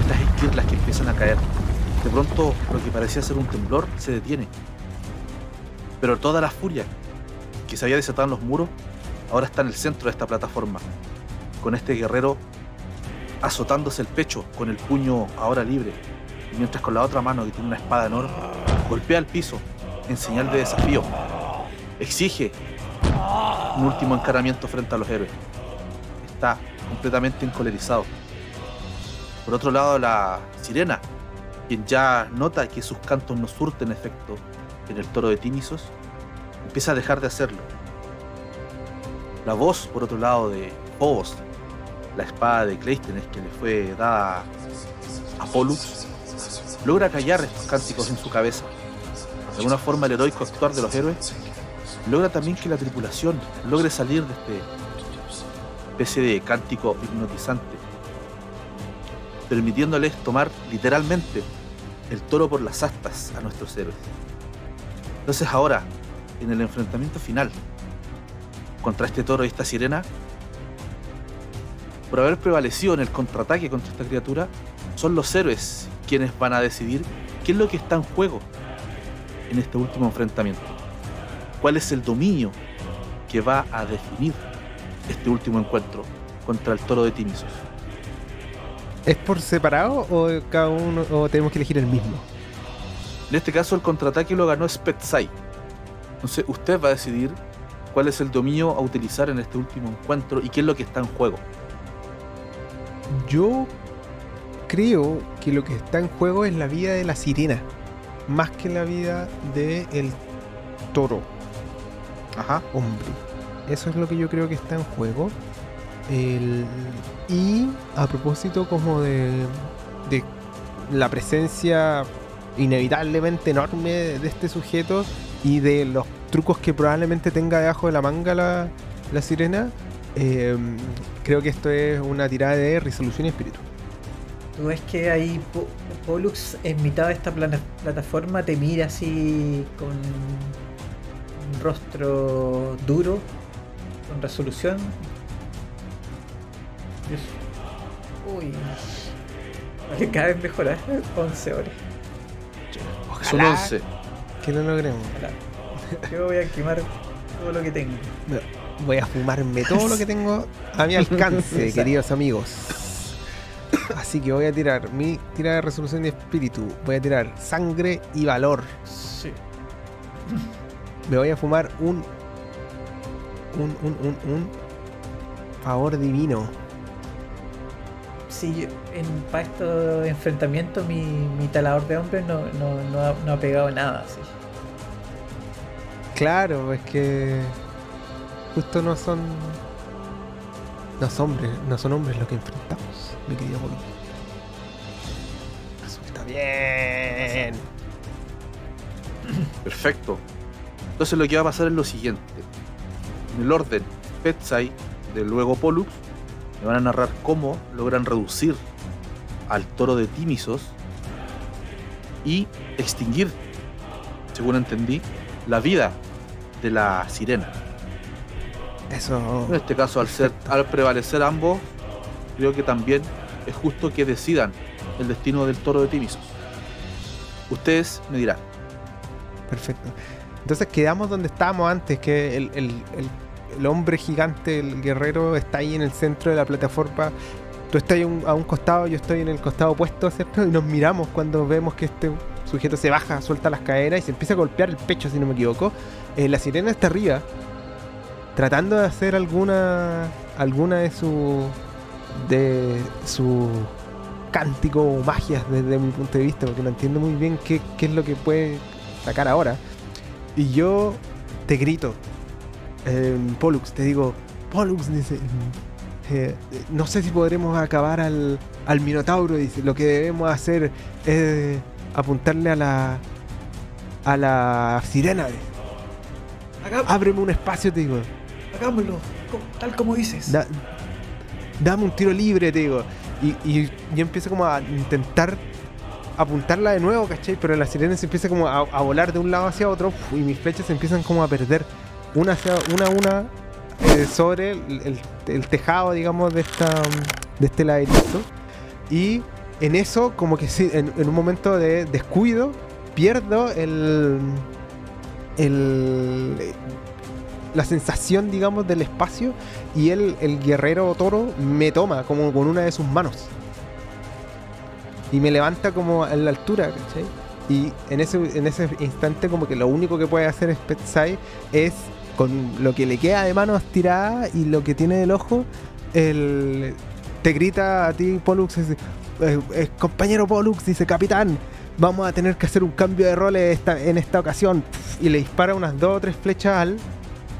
A: estas esquirlas que empiezan a caer. De pronto, lo que parecía ser un temblor se detiene. Pero toda la furia que se había desatado en los muros ahora está en el centro de esta plataforma, con este guerrero azotándose el pecho con el puño ahora libre, mientras con la otra mano que tiene una espada enorme golpea el piso en señal de desafío. Exige un último encaramiento frente a los héroes. Está completamente encolerizado. Por otro lado, la sirena, quien ya nota que sus cantos no surten efecto en el toro de Tinisos, empieza a dejar de hacerlo. La voz, por otro lado, de Phobos, la espada de Cleisthenes que le fue dada a Pollux, logra callar estos cánticos en su cabeza. De alguna forma, el heroico actuar de los héroes logra también que la tripulación logre salir de este especie de cántico hipnotizante, permitiéndoles tomar literalmente el toro por las astas a nuestros héroes. Entonces ahora, en el enfrentamiento final contra este toro y esta sirena, por haber prevalecido en el contraataque contra esta criatura, son los héroes quienes van a decidir qué es lo que está en juego en este último enfrentamiento. ¿Cuál es el dominio que va a definir este último encuentro contra el toro de Timisos?
B: ¿Es por separado o cada uno o tenemos que elegir el mismo?
A: En este caso el contraataque lo ganó Spetsai. Entonces usted va a decidir cuál es el dominio a utilizar en este último encuentro y qué es lo que está en juego.
B: Yo creo que lo que está en juego es la vida de la sirena, más que la vida del toro,
A: Ajá.
B: hombre. Eso es lo que yo creo que está en juego. Y a propósito como de, la presencia inevitablemente enorme de este sujeto y de los trucos que probablemente tenga debajo de la manga la, sirena, eh, creo que esto es una tirada de resolución y espíritu.
C: Tú ves que ahí Po- Pollux en mitad de esta plana- plataforma te mira así con un rostro duro, resolución. Uy. Vale, cada vez mejora. 11 horas.
A: Son
B: Ojalá.
A: 11.
B: Que no logremos.
C: Ojalá. Yo voy a quemar todo lo que tengo.
B: Voy a fumarme todo lo que tengo a mi alcance, queridos amigos. Así que voy a tirar mi tirada de resolución de espíritu. Voy a tirar sangre y valor.
C: Sí.
B: Me voy a fumar un. Un, un, un, un. Favor divino.
C: Sí, yo- en, para estos enfrentamientos mi, mi talador de hombres no, no, no, ha, no ha pegado nada. Sí.
B: Claro, es que. Justo no son. No son hombres, no son hombres los que enfrentamos, mi querido Bobby. Resulta bien.
A: Perfecto. Entonces lo que va a pasar es lo siguiente. En el orden Petsai de luego Pollux, me van a narrar cómo logran reducir al toro de Timisos y extinguir, según entendí, la vida de la sirena.
B: Eso.
A: En este caso, al, ser, al prevalecer ambos, creo que también es justo que decidan el destino del toro de Timisos. Ustedes me dirán.
B: Perfecto. Entonces quedamos donde estábamos antes, que el, el- el- hombre gigante, el guerrero, está ahí en el centro de la plataforma. Tú estás un- a un costado, yo estoy en el costado opuesto, ¿cierto? Y nos miramos cuando vemos que este sujeto se baja, suelta las caderas y se empieza a golpear el pecho, si no me equivoco. Eh, la sirena está arriba, tratando de hacer alguna alguna de su de su cántico o magias desde mi punto de vista, porque no entiendo muy bien qué, qué es lo que puede sacar ahora. Y yo te grito, eh, Pollux, te digo, Pollux, dice, eh, no sé si podremos acabar al, al Minotauro, dice, lo que debemos hacer es apuntarle a la a la sirena. dice. Ábreme un espacio, te digo.
C: hagámoslo, tal como dices.
B: Da- dame un tiro libre, te digo. Y, y yo empiezo como a intentar apuntarla de nuevo, ¿cachai? Pero la sirena se empieza como a, volar de un lado hacia otro y mis flechas se empiezan como a perder una una a una eh, sobre el, tejado, digamos, de esta de este laberinto. Y en eso, como que en, en un momento de descuido, pierdo el, el la sensación, digamos, del espacio y el, el guerrero toro me toma como con una de sus manos. Y me levanta como a la altura, ¿cachai? Y en ese, en ese instante como que lo único que puede hacer Spetsai es con lo que le queda de manos tirada y lo que tiene del ojo, el, te grita a ti Pollux, dice, eh, eh, compañero Pollux, dice, capitán, vamos a tener que hacer un cambio de roles en esta ocasión. Y le dispara unas dos o tres flechas al,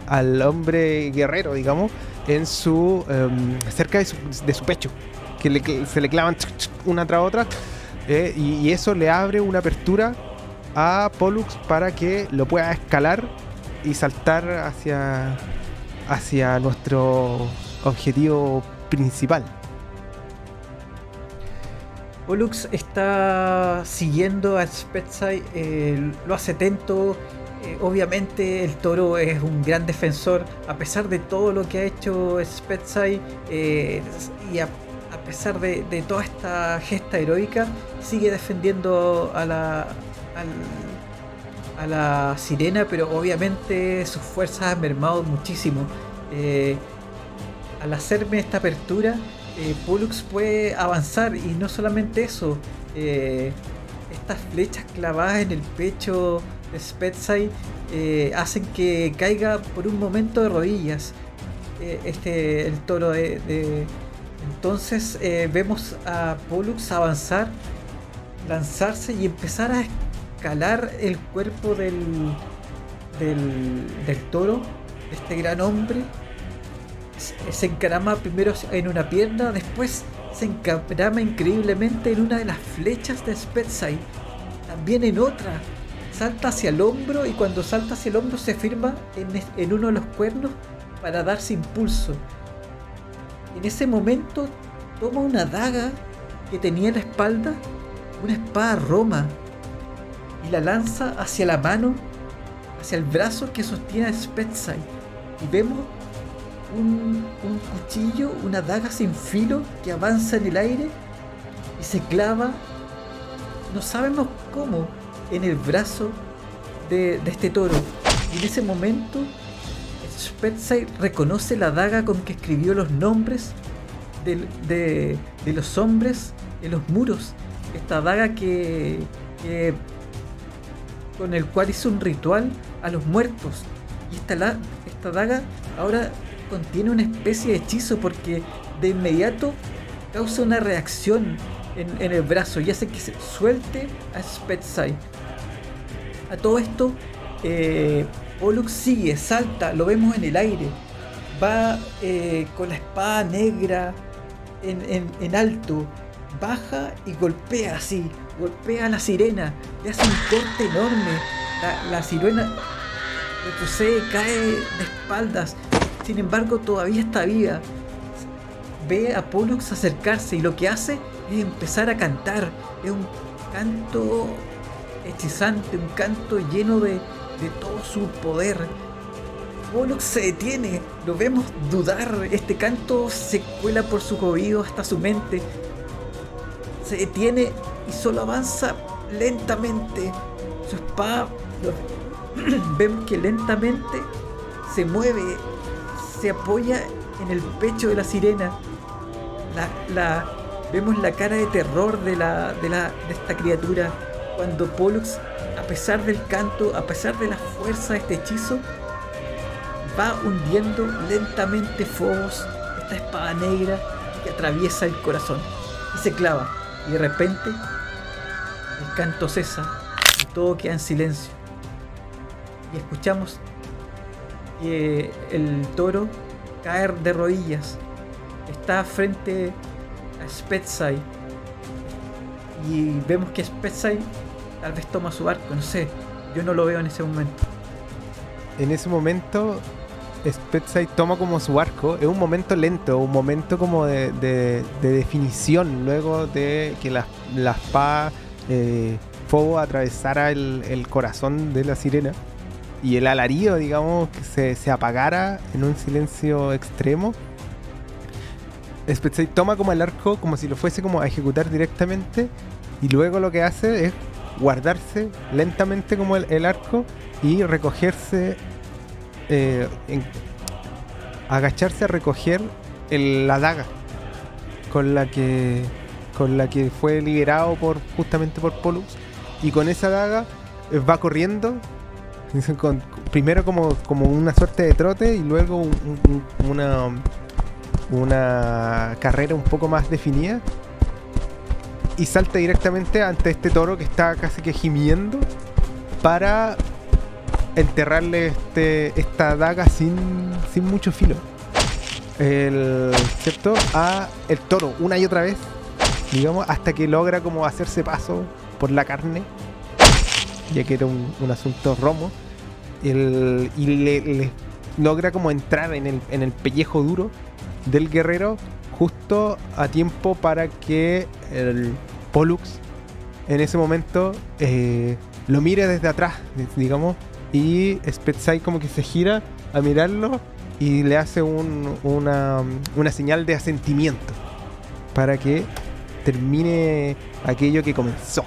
B: al hombre guerrero, digamos, en su em, cerca de su, de su pecho, que le se le clavan una tras otra, eh, y, eso le abre una apertura a Pollux para que lo pueda escalar y saltar hacia hacia nuestro objetivo principal.
C: Pollux está siguiendo a Spetsai, eh, lo hace atento. eh, obviamente el toro es un gran defensor, a pesar de todo lo que ha hecho Spetsai eh, y a pesar de, toda esta gesta heroica, sigue defendiendo a la, sirena, pero obviamente sus fuerzas han mermado muchísimo. Eh, al hacerme esta apertura, eh, puede avanzar y no solamente eso, eh, estas flechas clavadas en el pecho de Spetsai eh, hacen que caiga por un momento de rodillas este el toro de, de- entonces eh, vemos a Pollux avanzar lanzarse y empezar a escalar el cuerpo del del, toro este gran hombre se- encarama primero en una pierna, después se encarama increíblemente en una de las flechas de Spetsai, también en otra. Salta hacia el hombro y cuando salta hacia el hombro se firma en uno de los cuernos para darse impulso. En ese momento toma una daga que tenía en la espalda, una espada roma, y la lanza hacia la mano, hacia el brazo que sostiene a Spetsai. Y vemos un, cuchillo, una daga sin filo que avanza en el aire y se clava, no sabemos cómo, en el brazo de, de este toro. Y en ese momento, Spetsai reconoce la daga con que escribió los nombres de, los hombres en los muros. Esta daga que, con el cual hizo un ritual a los muertos. Y esta, daga ahora contiene una especie de hechizo porque de inmediato causa una reacción en, en el brazo y hace que se suelte a Spetsai. A todo esto, eh, Pollux sigue, salta, lo vemos en el aire. Va eh, con la espada negra en, alto, baja y golpea así, golpea a la sirena, le hace un corte enorme. La, la sirena retrocede, cae de espaldas, sin embargo todavía está viva. Ve a Pollux acercarse y lo que hace es empezar a cantar. Es un canto hechizante, un canto lleno de, de todo su poder. Pollux se detiene, lo vemos dudar, este canto se cuela por sus oídos hasta su mente. Se detiene y solo avanza lentamente. Su espada, vemos que lentamente se mueve, se apoya en el pecho de la sirena. Vemos la cara de terror de, de esta criatura cuando Pollux, a pesar del canto, a pesar de la fuerza de este hechizo, va hundiendo lentamente Phobos, esta espada negra que atraviesa el corazón y se clava. Y de repente el canto cesa y todo queda en silencio. Y escuchamos que el toro caer de rodillas. Está frente a Spetsai. Y vemos que Spetsai tal vez toma su arco, no sé. Yo no lo veo en ese momento.
B: En ese momento, Spetsai toma como su arco. Es un momento lento, un momento como de, de- de definición. Luego de que la, la espada eh, fuego atravesara el, el corazón de la sirena y el alarido, digamos, que se, se apagara en un silencio extremo. Spetsai toma como el arco como si lo fuese como a ejecutar directamente y luego lo que hace es guardarse lentamente como el, arco y recogerse, eh, agacharse a recoger la daga con la que con la que fue liberado por justamente por Pollux y con esa daga eh, va corriendo primero como, como una suerte de trote y luego un- una una carrera un poco más definida y salta directamente ante este toro que está casi que gimiendo para enterrarle este, esta daga sin, sin mucho filo. El, ¿Cierto? A el toro una y otra vez, digamos, hasta que logra como hacerse paso por la carne, ya que era un, un asunto romo, el- y le, logra como entrar en el, en el pellejo duro del guerrero justo a tiempo para que el Pollux en ese momento eh, lo mire desde atrás, digamos, y Spetsai como que se gira a mirarlo y le hace un- una, una señal de asentimiento para que termine aquello que comenzó.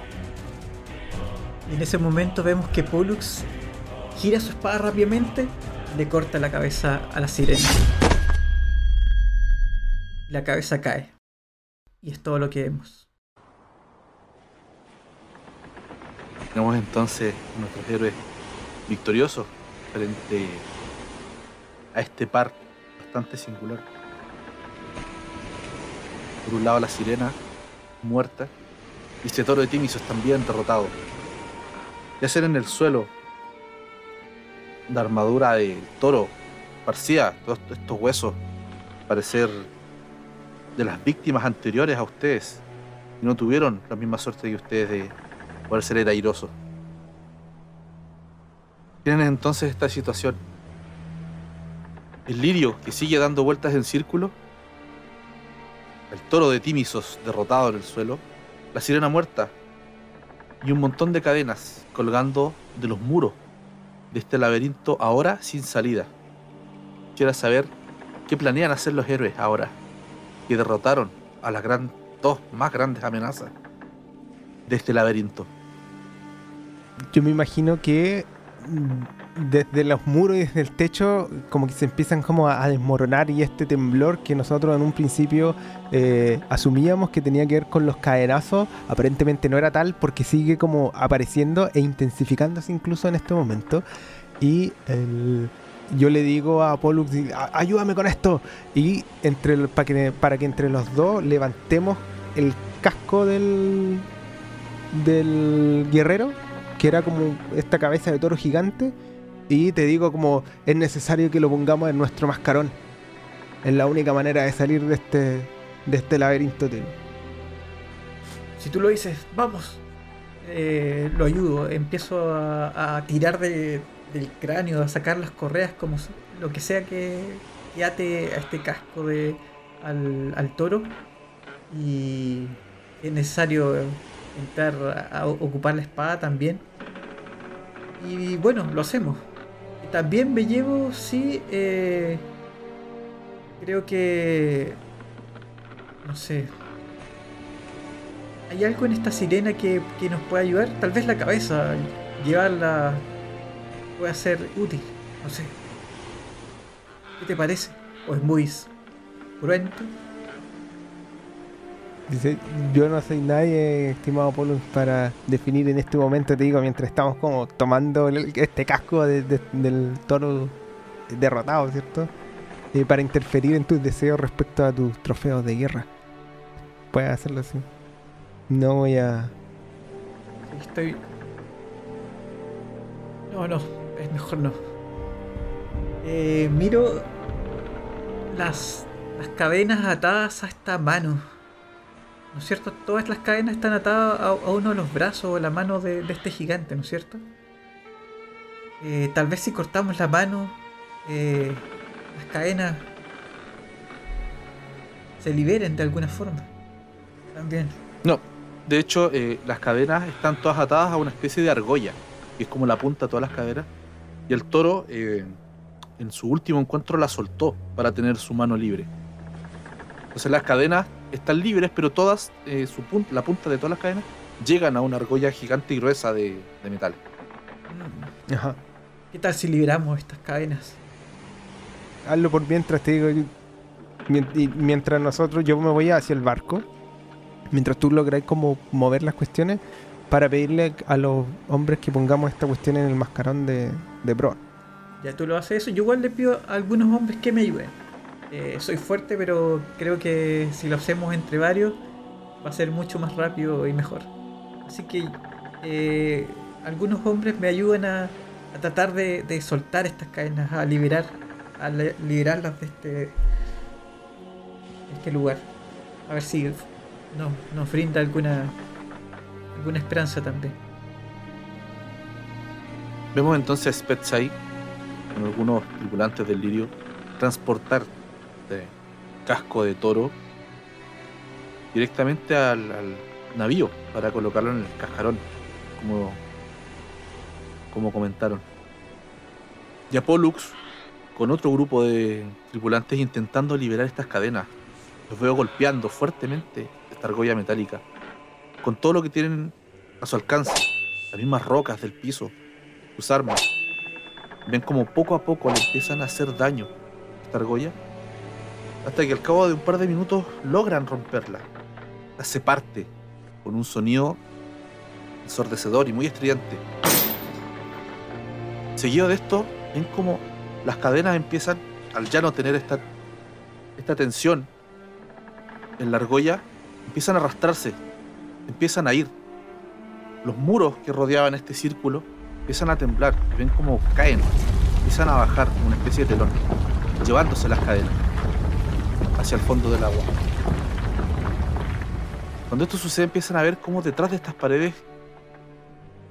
C: En ese momento vemos que Pollux gira su espada rápidamente le corta la cabeza a la sirena. La cabeza cae. Y es todo lo que vemos.
A: Tenemos entonces a nuestros héroes victoriosos frente a este par bastante singular. Por un lado la sirena muerta y este toro de Timisos también derrotado. Yacen en el suelo la armadura del toro esparcida, todos estos huesos, parecer de las víctimas anteriores a ustedes. Y no tuvieron la misma suerte que ustedes de poder ser el airoso. Tienen entonces esta situación. El lirio que sigue dando vueltas en círculo. El toro de Timisos derrotado en el suelo. La sirena muerta. Y un montón de cadenas colgando de los muros de este laberinto ahora sin salida. Quiero saber qué planean hacer los héroes ahora que derrotaron a las dos más grandes amenazas de este laberinto.
B: Yo me imagino que mm, desde los muros y desde el techo como que se empiezan como a, a desmoronar y este temblor que nosotros en un principio eh, asumíamos que tenía que ver con los cadenazos, aparentemente no era tal porque sigue como apareciendo e intensificándose incluso en este momento. Y el- yo le digo a Pollux, "A- ayúdame con esto. Y entre para, que, para que entre los dos levantemos el casco del, del guerrero que era como esta cabeza de toro gigante. Y te digo como es necesario que lo pongamos en nuestro mascarón. Es la única manera de salir de este, de este laberinto.
C: Si tú lo dices, vamos. Eh, lo ayudo. Empiezo a tirar de- del cráneo, a sacar las correas, como lo que sea que, ate a este casco de, al, toro. Y es necesario entrar a, ocupar la espada también. Y bueno, lo hacemos. También me llevo, sí, eh, creo que... No sé, ¿Hay algo en esta sirena que, que nos pueda ayudar? Tal vez la cabeza, llevarla pueda ser útil, no sé. ¿Qué te parece? ¿O es muy cruento?
B: Dice, yo no soy nadie, estimado Polo, para definir en este momento, te digo, mientras estamos como tomando el- este casco de- de- del toro derrotado, ¿cierto? Eh, para interferir en tus deseos respecto a tus trofeos de guerra. Puedes hacerlo así. No voy a...
C: Estoy... No, no, es mejor no. Eh, miro las, las cadenas atadas a esta mano. ¿No es cierto? Todas las cadenas están atadas a, uno de los brazos o la mano de, este gigante, ¿no es cierto? Eh, tal vez si cortamos la mano, eh, las cadenas se liberen de alguna forma. También.
A: No, De hecho, las cadenas están todas atadas a una especie de argolla, que es como la punta de todas las cadenas. Y el toro, eh, en su último encuentro, la soltó para tener su mano libre. Entonces las cadenas están libres, pero todas, eh, su pun- la punta de todas las cadenas, llegan a una argolla gigante y gruesa de, de metal.
C: Mm,
B: Ajá.
C: ¿Qué tal si liberamos estas cadenas?
B: Hazlo por mientras te digo. y- mien- y mientras nosotros, yo me voy hacia el barco. Mientras tú logras como mover las cuestiones para pedirle a los hombres que pongamos esta cuestión en el mascarón de, de proa.
C: Ya tú lo haces eso. Yo igual le pido a algunos hombres que me ayuden. Eh, soy fuerte, pero creo que si lo hacemos entre varios va a ser mucho más rápido y mejor. Así que eh, algunos hombres me ayudan a, tratar de, soltar estas cadenas, a liberar, a liberarlas de este, este lugar. A ver si nos, nos brinda alguna alguna esperanza también.
A: Vemos entonces a Spetsai con algunos tripulantes del lirio transportar de casco de toro directamente al, navío para colocarlo en el cascarón, como, como comentaron. Y a Pollux con otro grupo de tripulantes intentando liberar estas cadenas. Los veo golpeando fuertemente esta argolla metálica, con todo lo que tienen a su alcance, las mismas rocas del piso, sus armas. Ven como poco a poco le empiezan a hacer daño esta argolla, hasta que al cabo de un par de minutos logran romperla. Se parte con un sonido ensordecedor y muy estridente. Seguido de esto, ven como las cadenas empiezan, al ya no tener esta, esta tensión en la argolla, empiezan a arrastrarse, empiezan a ir. Los muros que rodeaban este círculo empiezan a temblar ven como caen, empiezan a bajar una especie de telón, llevándose las cadenas hacia el fondo del agua. Cuando esto sucede empiezan a ver cómo detrás de estas paredes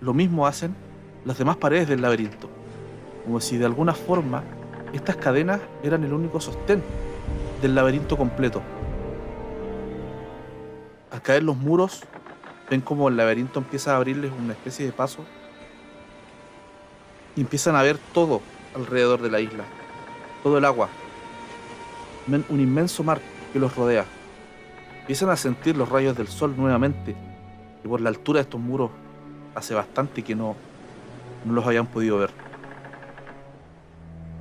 A: lo mismo hacen las demás paredes del laberinto, como si de alguna forma estas cadenas eran el único sostén del laberinto completo. Al caer los muros, ven como el laberinto empieza a abrirles una especie de paso y empiezan a ver todo alrededor de la isla, todo el agua, ven un inmenso mar que los rodea. Empiezan a sentir los rayos del sol nuevamente y por la altura de estos muros hace bastante que no, no los habían podido ver.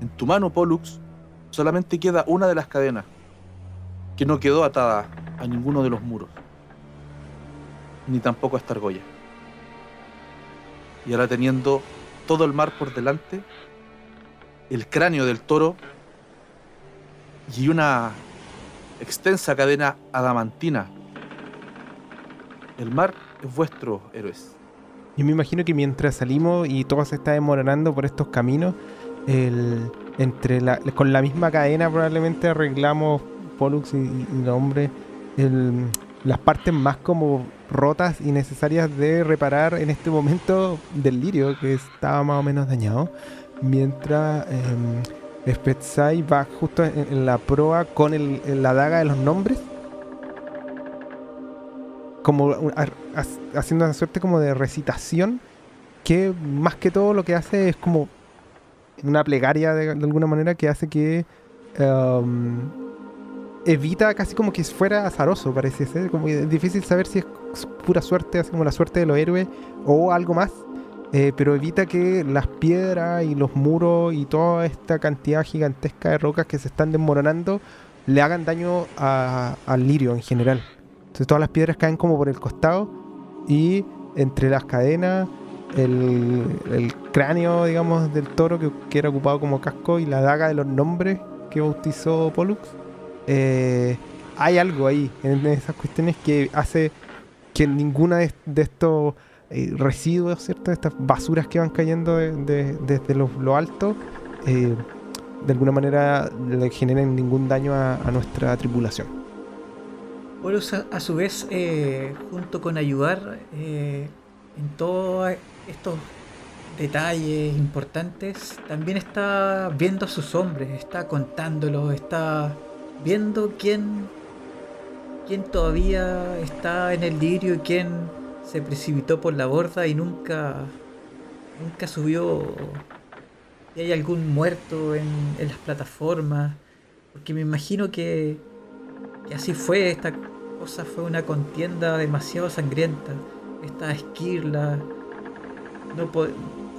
A: En tu mano, Pollux, solamente queda una de las cadenas que no quedó atada a ninguno de los muros, ni tampoco a esta argolla. Y ahora teniendo todo el mar por delante, el cráneo del toro y una extensa cadena adamantina. El mar es vuestro, héroes.
B: Yo me imagino que mientras salimos y todo se está desmoronando por estos caminos, el, entre la, con la misma cadena probablemente arreglamos Pollux y, y los hombres el- las partes más como rotas y necesarias de reparar en este momento del lirio que estaba más o menos dañado. Mientras eh, va justo en, la proa con la daga de los nombres. Como haciendo una suerte como de recitación que más que todo lo que hace es como una plegaria de, alguna manera que hace que um, evita casi como que fuera azaroso parece ser como es difícil saber si es pura suerte así como la suerte de los héroes o algo más eh, pero evita que las piedras y los muros y toda esta cantidad gigantesca de rocas que se están desmoronando le hagan daño al lirio en general. Entonces todas las piedras caen como por el costado y entre las cadenas, el, el cráneo, digamos, del toro que, que era ocupado como casco y la daga de los nombres que bautizó Pollux, eh, hay algo ahí en esas cuestiones que hace que ninguna de, estos eh, residuos, ¿cierto? Estas basuras que van cayendo de- de- desde lo, alto, eh, de alguna manera le generen ningún daño a- nuestra tripulación.
C: Horus a, a su vez, junto con ayudar en todos estos detalles importantes, también está viendo a sus hombres, está contándolos, está viendo quién, quién todavía está en el lirio y quién se precipitó por la borda y nunca, nunca subió. Y hay algún muerto en, las plataformas. Porque me imagino que, que así fue. Esta cosa fue una contienda demasiado sangrienta. Esta esquirla. No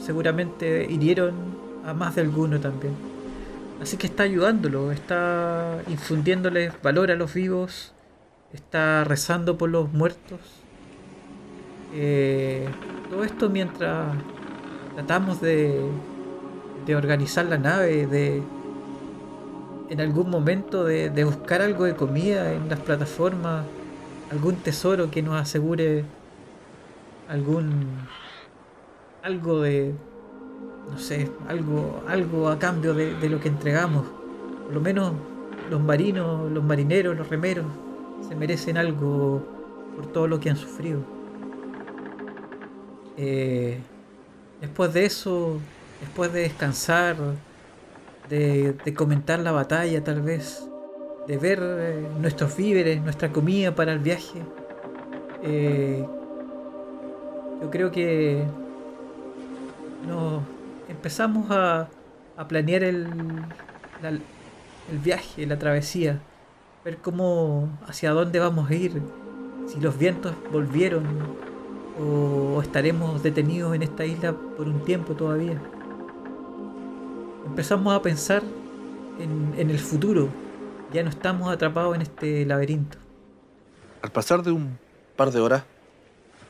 C: seguramente hirieron a más de alguno también. Así que está ayudándolo, está infundiéndoles valor a los vivos, está rezando por los muertos. Eh, todo esto mientras tratamos de, de organizar la nave, de en algún momento de, de buscar algo de comida en las plataformas, algún tesoro que nos asegure algún algo de no sé, algo, algo a cambio de, lo que entregamos. Por lo menos los marinos, los marineros, los remeros, se merecen algo por todo lo que han sufrido. Eh, después de eso, después de descansar, de, comentar la batalla tal vez, de ver eh, nuestros víveres, nuestra comida para el viaje, eh, yo creo que nos empezamos a, planear el, viaje, la travesía, ver cómo, hacia dónde vamos a ir, si los vientos volvieron o estaremos detenidos en esta isla por un tiempo todavía. Empezamos a pensar en, en el futuro, ya no estamos atrapados en este laberinto.
A: Al pasar de un par de horas,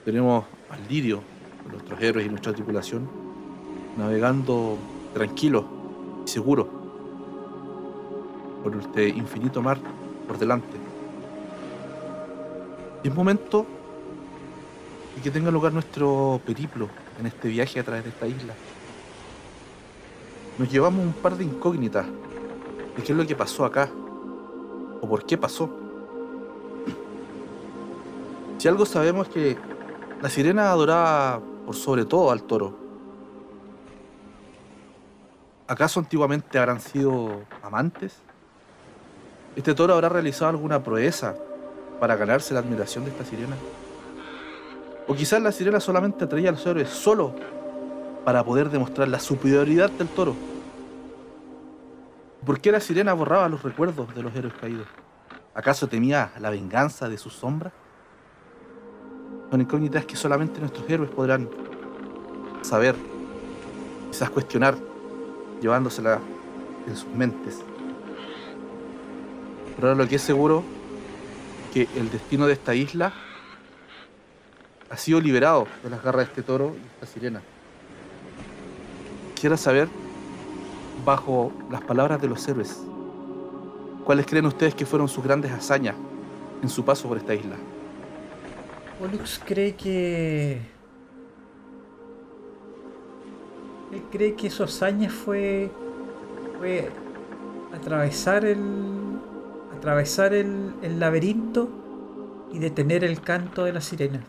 A: tenemos al Lirio, nuestros héroes y nuestra tripulación, navegando tranquilos y seguros por este infinito mar por delante. Y es momento de que tenga lugar nuestro periplo en este viaje a través de esta isla. Nos llevamos un par de incógnitas de qué es lo que pasó acá o por qué pasó. Si algo sabemos es que la sirena adoraba por sobre todo al toro. ¿Acaso antiguamente habrán sido amantes? ¿Este toro habrá realizado alguna proeza para ganarse la admiración de esta sirena? ¿O quizás la sirena solamente atraía a los héroes solo para poder demostrar la superioridad del toro? ¿Por qué la sirena borraba los recuerdos de los héroes caídos? ¿Acaso temía la venganza de sus sombras? Son incógnitas que solamente nuestros héroes podrán saber, quizás cuestionar, llevándosela en sus mentes. Pero ahora lo que es seguro que el destino de esta isla ha sido liberado de las garras de este toro y esta sirena. Quisiera saber, bajo las palabras de los héroes, cuáles creen ustedes que fueron sus grandes hazañas en su paso por esta isla.
C: Pollux cree que. Él cree que su hazaña fue. fue atravesar el. atravesar el, el laberinto y detener el canto de la sirena.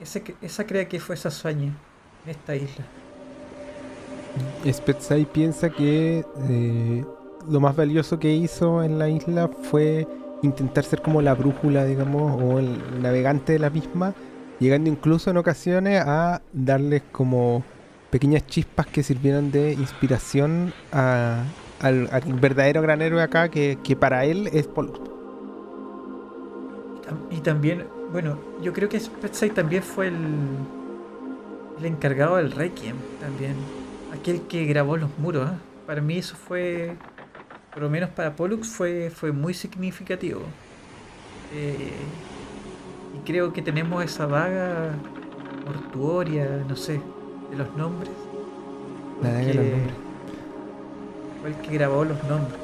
C: Esa cree que fue esa hazaña en esta isla.
B: Spetsai piensa que eh, lo más valioso que hizo en la isla fue intentar ser como la brújula, digamos, o el navegante de la misma, llegando incluso en ocasiones a darles como pequeñas chispas que sirvieran de inspiración a- al, verdadero gran héroe acá, que, para él es Pollux.
C: Y tam- Y también, bueno, yo creo que Spetsai también fue el, encargado del Requiem, también. Aquel que grabó los muros. ¿ah? Para mí eso fue, por lo menos para Pollux, fue, fue muy significativo. Eh, y creo que tenemos esa vaga mortuoria, no sé, de los nombres.
B: La de los nombres.
C: Fue el que grabó los nombres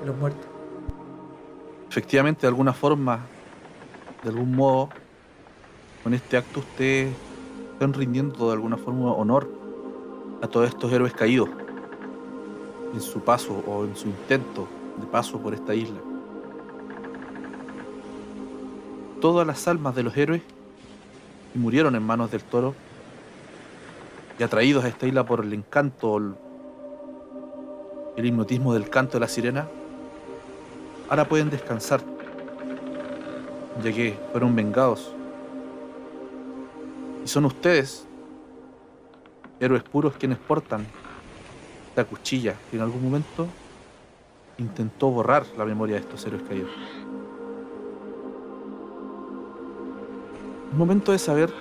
C: de los muertos.
A: efectivamente de alguna forma, de algún modo, con este acto ustedes están rindiendo de alguna forma honor a todos estos héroes caídos en su paso o en su intento de paso por esta isla. Todas las almas de los héroes que murieron en manos del toro y atraídos a esta isla por el encanto, el hipnotismo del canto de la sirena, ahora pueden descansar, ya que fueron vengados. Y son ustedes, héroes puros, quienes portan esta cuchilla que en algún momento intentó borrar la memoria de estos héroes caídos. Es momento de saber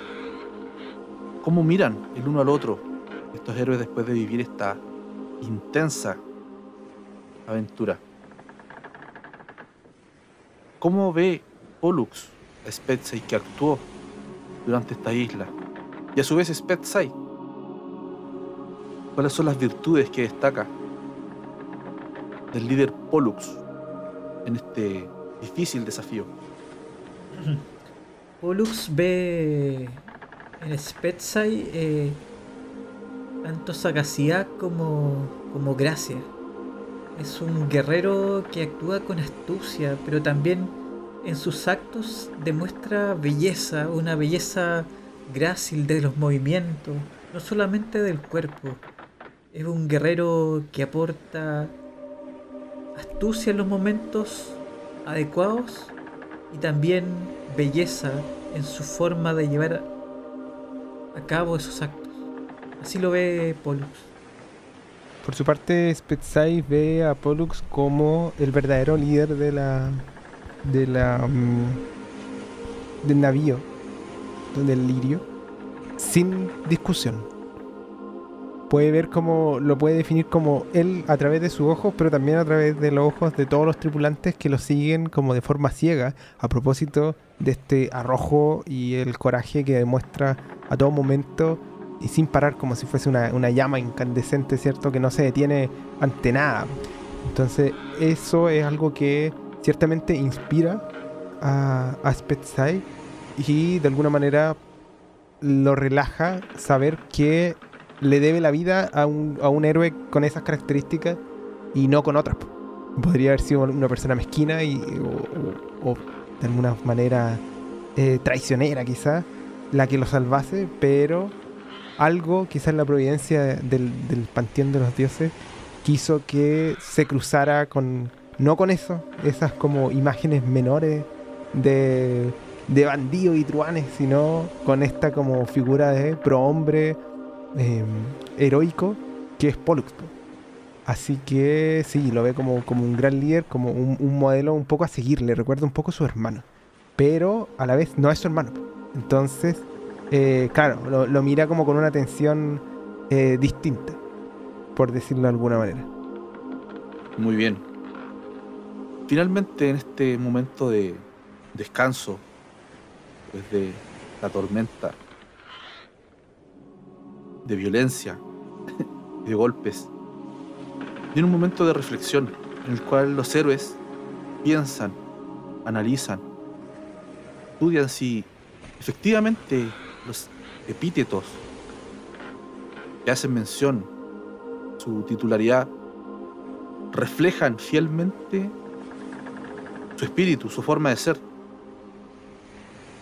A: cómo miran el uno al otro estos héroes después de vivir esta intensa aventura. ¿Cómo ve Pollux a Spetsai que actuó durante esta isla? Y a su vez Spetsai. ¿Cuáles son las virtudes que destaca del líder Pollux en este difícil desafío?
C: Pollux ve en Spetsai eh, tanto sagacidad como, como gracia. Es un guerrero que actúa con astucia, pero también en sus actos demuestra belleza, una belleza grácil de los movimientos, no solamente del cuerpo. Es un guerrero que aporta astucia en los momentos adecuados y también belleza en su forma de llevar a cabo esos actos. Así lo ve Pollux.
B: Por su parte, Spetsai ve a Pollux como el verdadero líder de la. de la. mm, del navío, del lirio, sin discusión. Puede ver como. lo puede definir como él a través de sus ojos, pero también a través de los ojos de todos los tripulantes que lo siguen como de forma ciega, a propósito de este arrojo y el coraje que demuestra a todo momento y sin parar como si fuese una, una llama incandescente, ¿cierto? Que no se detiene ante nada. Entonces, eso es algo que ciertamente inspira a, a Spetsai y de alguna manera lo relaja saber que le debe la vida a un, a un héroe con esas características y no con otras. po. Podría haber sido una persona mezquina y, o de alguna manera eh, traicionera quizás la que lo salvase, pero algo, quizás la providencia del, panteón de los dioses, quiso que se cruzara con, no con eso, esas como imágenes menores de, de bandidos y truanes, sino con esta como figura de prohombre eh, heroico que es Pollux. Así que sí, lo ve como, como un gran líder, como un, modelo un poco a seguir, le recuerda un poco a su hermano, pero a la vez no es su hermano. Entonces, eh, claro, lo, mira como con una atención eh, distinta, por decirlo de alguna manera.
A: Muy bien. Finalmente, en este momento de descanso, después de la tormenta, de violencia, de golpes, viene un momento de reflexión en el cual los héroes piensan, analizan, estudian si efectivamente los epítetos que hacen mención su titularidad reflejan fielmente su espíritu, su forma de ser.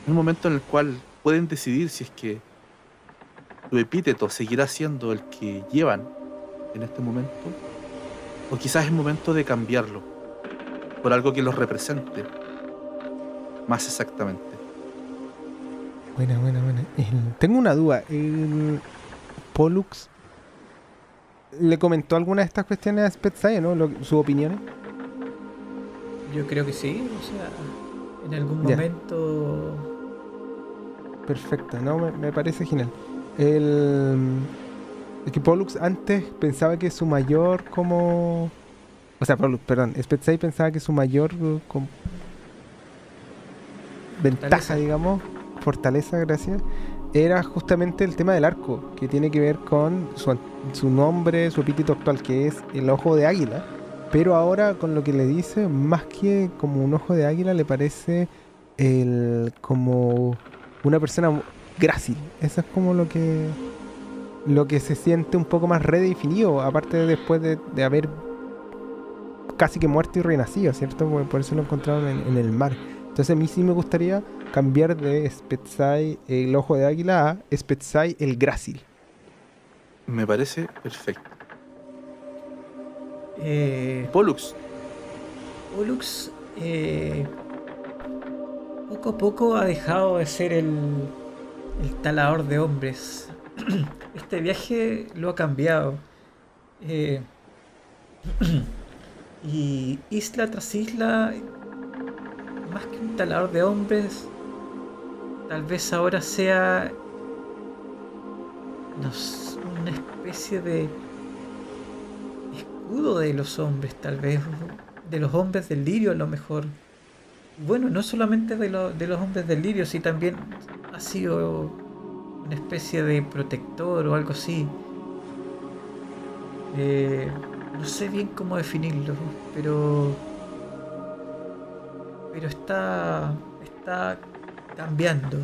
A: Un momento en el cual pueden decidir si es que su epíteto seguirá siendo el que llevan en este momento, o quizás es momento de cambiarlo por algo que los represente más exactamente.
B: Buena, buena, buena. El- tengo una duda. El Pollux le comentó alguna de estas cuestiones a Spetsai, ¿no? Lo- sus opiniones.
C: Yo creo que sí, o sea, en algún
B: Ya.
C: momento
B: Perfecto, no, me, me parece genial. El, es que Pollux antes pensaba que su mayor como... O sea, Pollux, perdón, Spetsai pensaba que su mayor ventaja,
C: Fortaleza.
B: digamos, fortaleza, gracias, era justamente el tema del arco, que tiene que ver con su, su nombre, su epíteto actual, que es el ojo de águila. Pero ahora con lo que le dice, más que como un ojo de águila, le parece el como una persona grácil. Eso es como lo que lo que se siente un poco más redefinido, aparte de después de, de haber casi que muerto y renacido, ¿cierto? Por, por eso lo encontraron en, en el mar. Entonces a mí sí me gustaría cambiar de Spetsai el ojo de águila a Spetsai el grácil.
A: Me parece perfecto.
C: eh,
A: Pollux,
C: Pollux eh, poco a poco ha dejado de ser el, el talador de hombres. Este viaje lo ha cambiado. Eh, y isla tras isla, más que un talador de hombres, tal vez ahora sea una especie de escudo de los hombres, tal vez de los hombres del lirio a lo mejor. Bueno, no solamente de, de los hombres del lirio, sino también ha sido una especie de protector o algo así. Eh, no sé bien cómo definirlo, pero pero está está cambiando.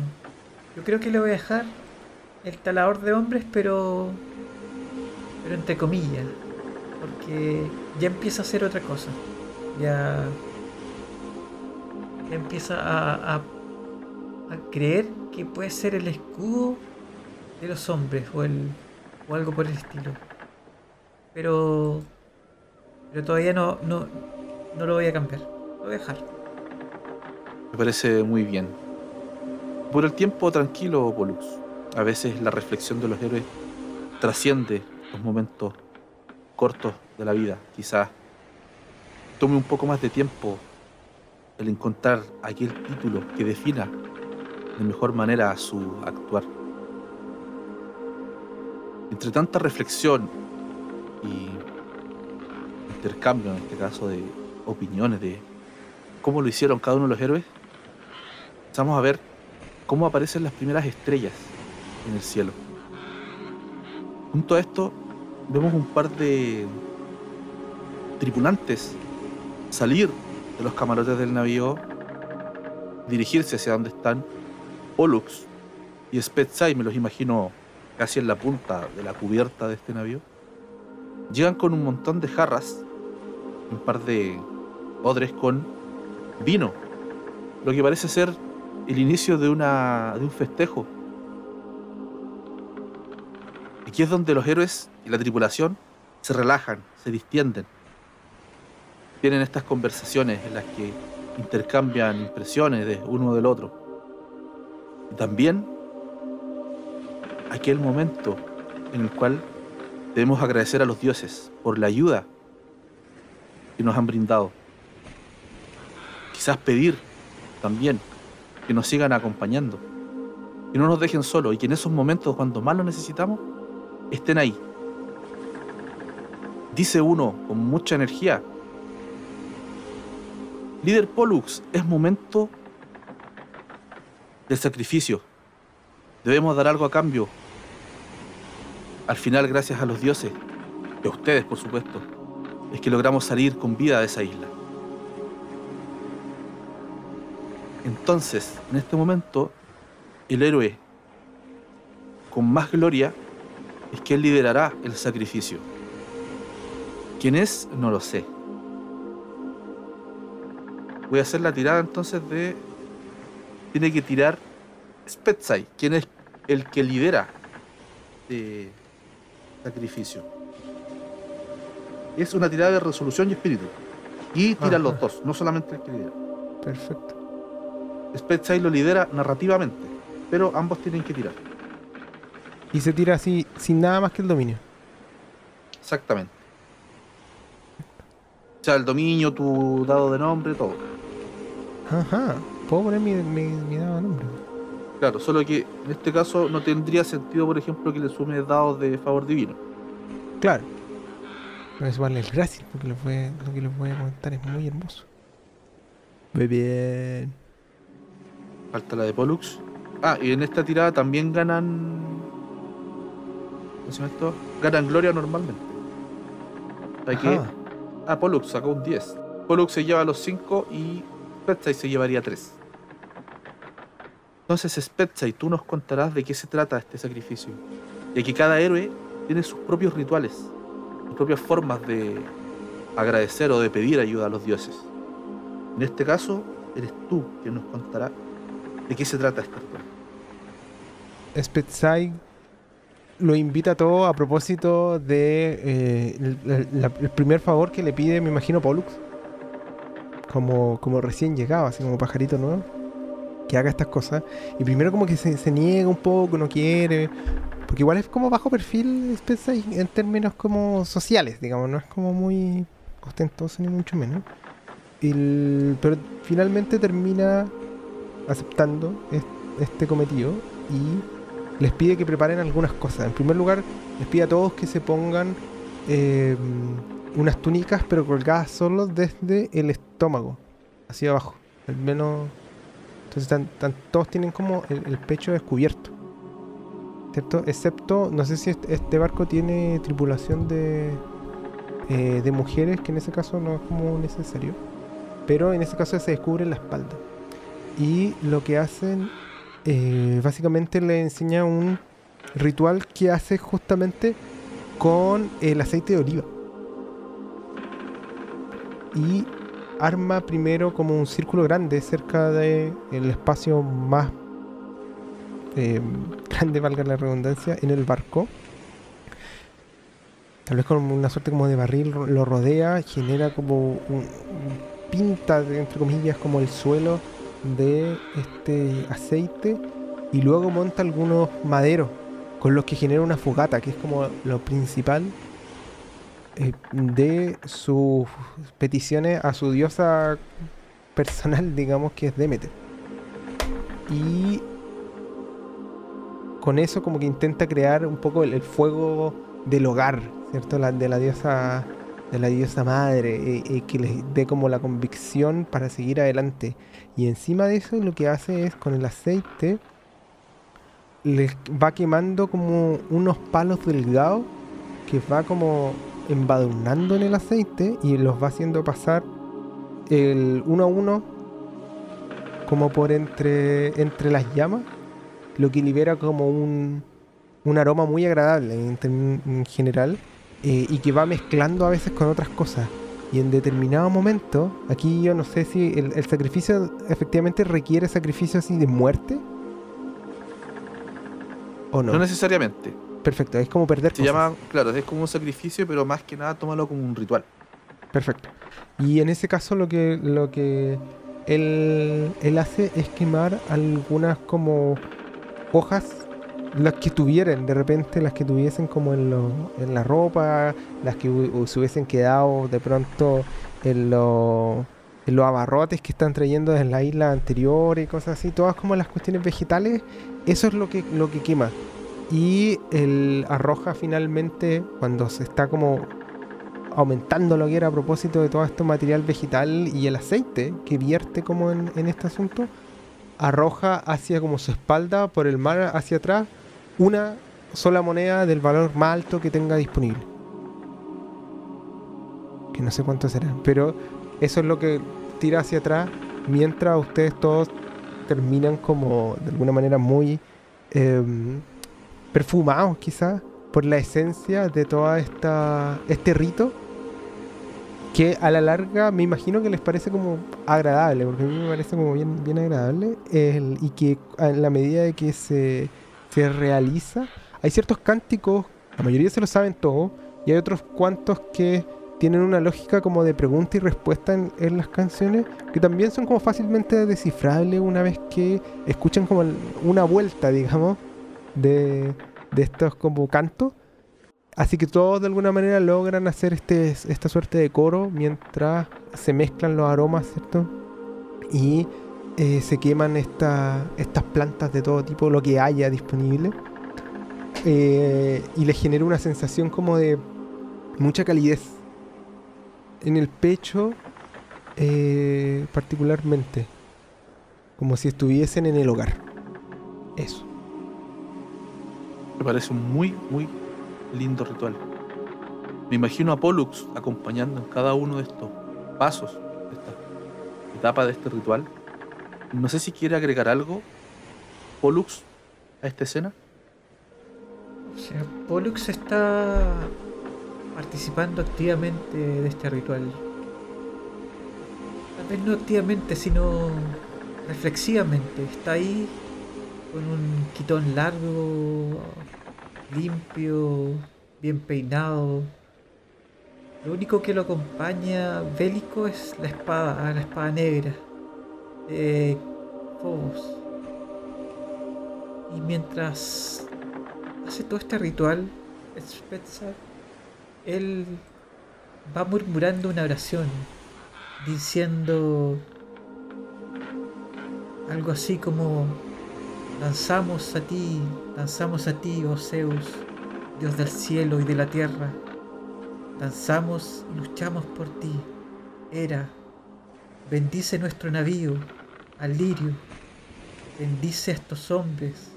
C: Yo creo que le voy a dejar el talador de hombres, pero pero entre comillas, porque ya empieza a hacer otra cosa. Ya ya empieza a, a, a creer que puede ser el escudo de los hombres o el o algo por el estilo. Pero pero todavía no no no lo voy a cambiar. Lo voy a dejar.
A: Me parece muy bien. Por el tiempo tranquilo, Pollux. A veces la reflexión de los héroes trasciende los momentos cortos de la vida. Quizás tome un poco más de tiempo el encontrar aquel título que defina de mejor manera su actuar. Entre tanta reflexión y intercambio, en este caso, de opiniones de cómo lo hicieron cada uno de los héroes, empezamos a ver cómo aparecen las primeras estrellas en el cielo. Junto a esto, vemos un par de tripulantes salir de los camarotes del navío, dirigirse hacia donde están Pollux y Spetsai, me los imagino casi en la punta de la cubierta de este navío. Llegan con un montón de jarras, un par de odres con vino, lo que parece ser el inicio de, una, de un festejo. Aquí es donde los héroes y la tripulación se relajan, se distienden. Tienen estas conversaciones en las que intercambian impresiones de uno del otro. Y también aquel momento en el cual debemos agradecer a los dioses por la ayuda que nos han brindado. Quizás pedir también que nos sigan acompañando, que no nos dejen solos y que en esos momentos cuando más lo necesitamos estén ahí. Dice uno con mucha energía, líder Pollux, es momento del sacrificio. Debemos dar algo a cambio. Al final, gracias a los dioses, y a ustedes por supuesto, es que logramos salir con vida de esa isla. Entonces, en este momento, el héroe con más gloria es que él liderará el sacrificio. ¿Quién es? No lo sé. Voy a hacer la tirada entonces de... Tiene que tirar Spetsai, quien es el que lidera el sacrificio. Es una tirada de resolución y espíritu. Y tiran los
B: Ajá.
A: dos, no solamente el que lidera.
B: Perfecto.
A: Spetsai lo lidera narrativamente, pero ambos tienen que tirar.
B: Y se tira así, sin nada más que el dominio.
A: Exactamente. O sea, el dominio, tu dado de nombre, todo.
B: Ajá. Puedo poner mi, mi, mi dado de nombre.
A: Claro, solo que en este caso no tendría sentido, por ejemplo, que le sume dados de favor divino.
B: Claro. Voy a sumarle el gracias porque lo, fue, lo que les voy a comentar es muy hermoso. Muy bien.
A: Falta la de Pollux. Ah, y en esta tirada también ganan. ¿Cómo se llama esto? Ganan gloria normalmente. Que.
B: Ajá.
A: Ah, Pollux sacó un 10. Pollux se lleva los 5 y Spetsai se llevaría 3. Entonces, Spetsai, tú nos contarás de qué se trata este sacrificio. De que cada héroe tiene sus propios rituales, sus propias formas de agradecer o de pedir ayuda a los dioses. En este caso, eres tú quien nos contará de qué se trata este ritual.
B: Spetsai lo invita a todo a propósito de eh, el, primer favor que le pide, me imagino, Pollux. como, como recién llegado, así como pajarito nuevo, que haga estas cosas. Y primero como que se, niega un poco, no quiere, porque igual es como bajo perfil Spencer en términos como sociales, digamos, no es como muy ostentoso ni mucho menos. Pero finalmente termina aceptando es- este cometido y les pide que preparen algunas cosas. En primer lugar, les pide a todos que se pongan eh, unas túnicas, pero colgadas solo desde el estómago, hacia abajo. Al menos. Entonces, todos tienen como el, el pecho descubierto. ¿Cierto? Excepto, no sé si este, este barco tiene tripulación de, eh, de mujeres, que en ese caso no es como necesario. Pero en ese caso se descubre la espalda. Y lo que hacen, eh, básicamente le enseña un ritual que hace justamente con el aceite de oliva. Y arma primero como un círculo grande cerca del espacio más eh, grande, valga la redundancia, en el barco. Tal vez con una suerte como de barril lo rodea, genera como un, pinta, entre comillas, como el suelo de este aceite y luego monta algunos maderos con los que genera una fogata, que es como lo principal eh, de sus peticiones a su diosa personal, digamos que es Demeter. Y con eso como que intenta crear un poco el, fuego del hogar, ¿cierto? De la diosa de la diosa madre, eh, eh, que les dé como la convicción para seguir adelante. Y encima de eso lo que hace es con el aceite les va quemando como unos palos delgados que va como embadurnando en el aceite y los va haciendo pasar el uno a uno como por entre, entre las llamas, lo que libera como un, un aroma muy agradable en, general eh, y que va mezclando a veces con otras cosas. Y en determinado momento, aquí yo no sé si el, el sacrificio efectivamente requiere sacrificio así de muerte o no.
A: No necesariamente.
B: Perfecto, es como perder
A: Se
B: cosas.
A: llama, claro, es como un sacrificio, pero más que nada tómalo como un ritual.
B: Perfecto. Y en ese caso lo que lo que él, él hace es quemar algunas como hojas, las que tuvieran, de repente las que tuviesen como en, lo- en la ropa, las que se hubiesen quedado de pronto en, lo- en los abarrotes que están trayendo desde la isla anterior y cosas así, todas como las cuestiones vegetales, eso es lo que, lo que quema. Y él arroja finalmente, cuando se está como aumentando lo que era a propósito de todo este material vegetal y el aceite que vierte como en, en este asunto, arroja hacia como su espalda por el mar hacia atrás una sola moneda del valor más alto que tenga disponible. Que no sé cuánto será, pero eso es lo que tira hacia atrás mientras ustedes todos terminan como de alguna manera muy em, perfumados quizás por la esencia de toda esta este rito que a la larga me imagino que les parece como agradable, porque a mí me parece como bien, bien agradable, el- y que en la medida de que se, se realiza, hay ciertos cánticos, la mayoría se lo saben todos, y hay otros cuantos que tienen una lógica como de pregunta y respuesta en, en las canciones, que también son como fácilmente descifrables una vez que escuchan como una vuelta, digamos, de, de estos como cantos. Así que todos de alguna manera logran hacer este, esta suerte de coro mientras se mezclan los aromas, ¿cierto? Y eh, se queman esta- estas plantas de todo tipo, lo que haya disponible. Eh, y les genera una sensación como de mucha calidez en el pecho, eh, particularmente. Como si estuviesen en el hogar. Eso.
A: Me parece un muy, muy lindo ritual. Me imagino a Pollux acompañando en cada uno de estos pasos, de esta etapa de este ritual. No sé si quiere agregar algo, Pollux, a esta escena.
C: O Pollux está participando activamente de este ritual. Tal vez no activamente, sino reflexivamente. Está ahí con un quitón largo, limpio, bien peinado. Lo único que lo acompaña bélico es la espada, la espada negra de Phobos. Y mientras hace todo este ritual, Spencer, él va murmurando una oración, diciendo algo así como, danzamos a ti, danzamos a ti, oh Zeus, Dios del cielo y de la tierra, danzamos y luchamos por ti, Era, bendice nuestro navío, al lirio, bendice a estos hombres,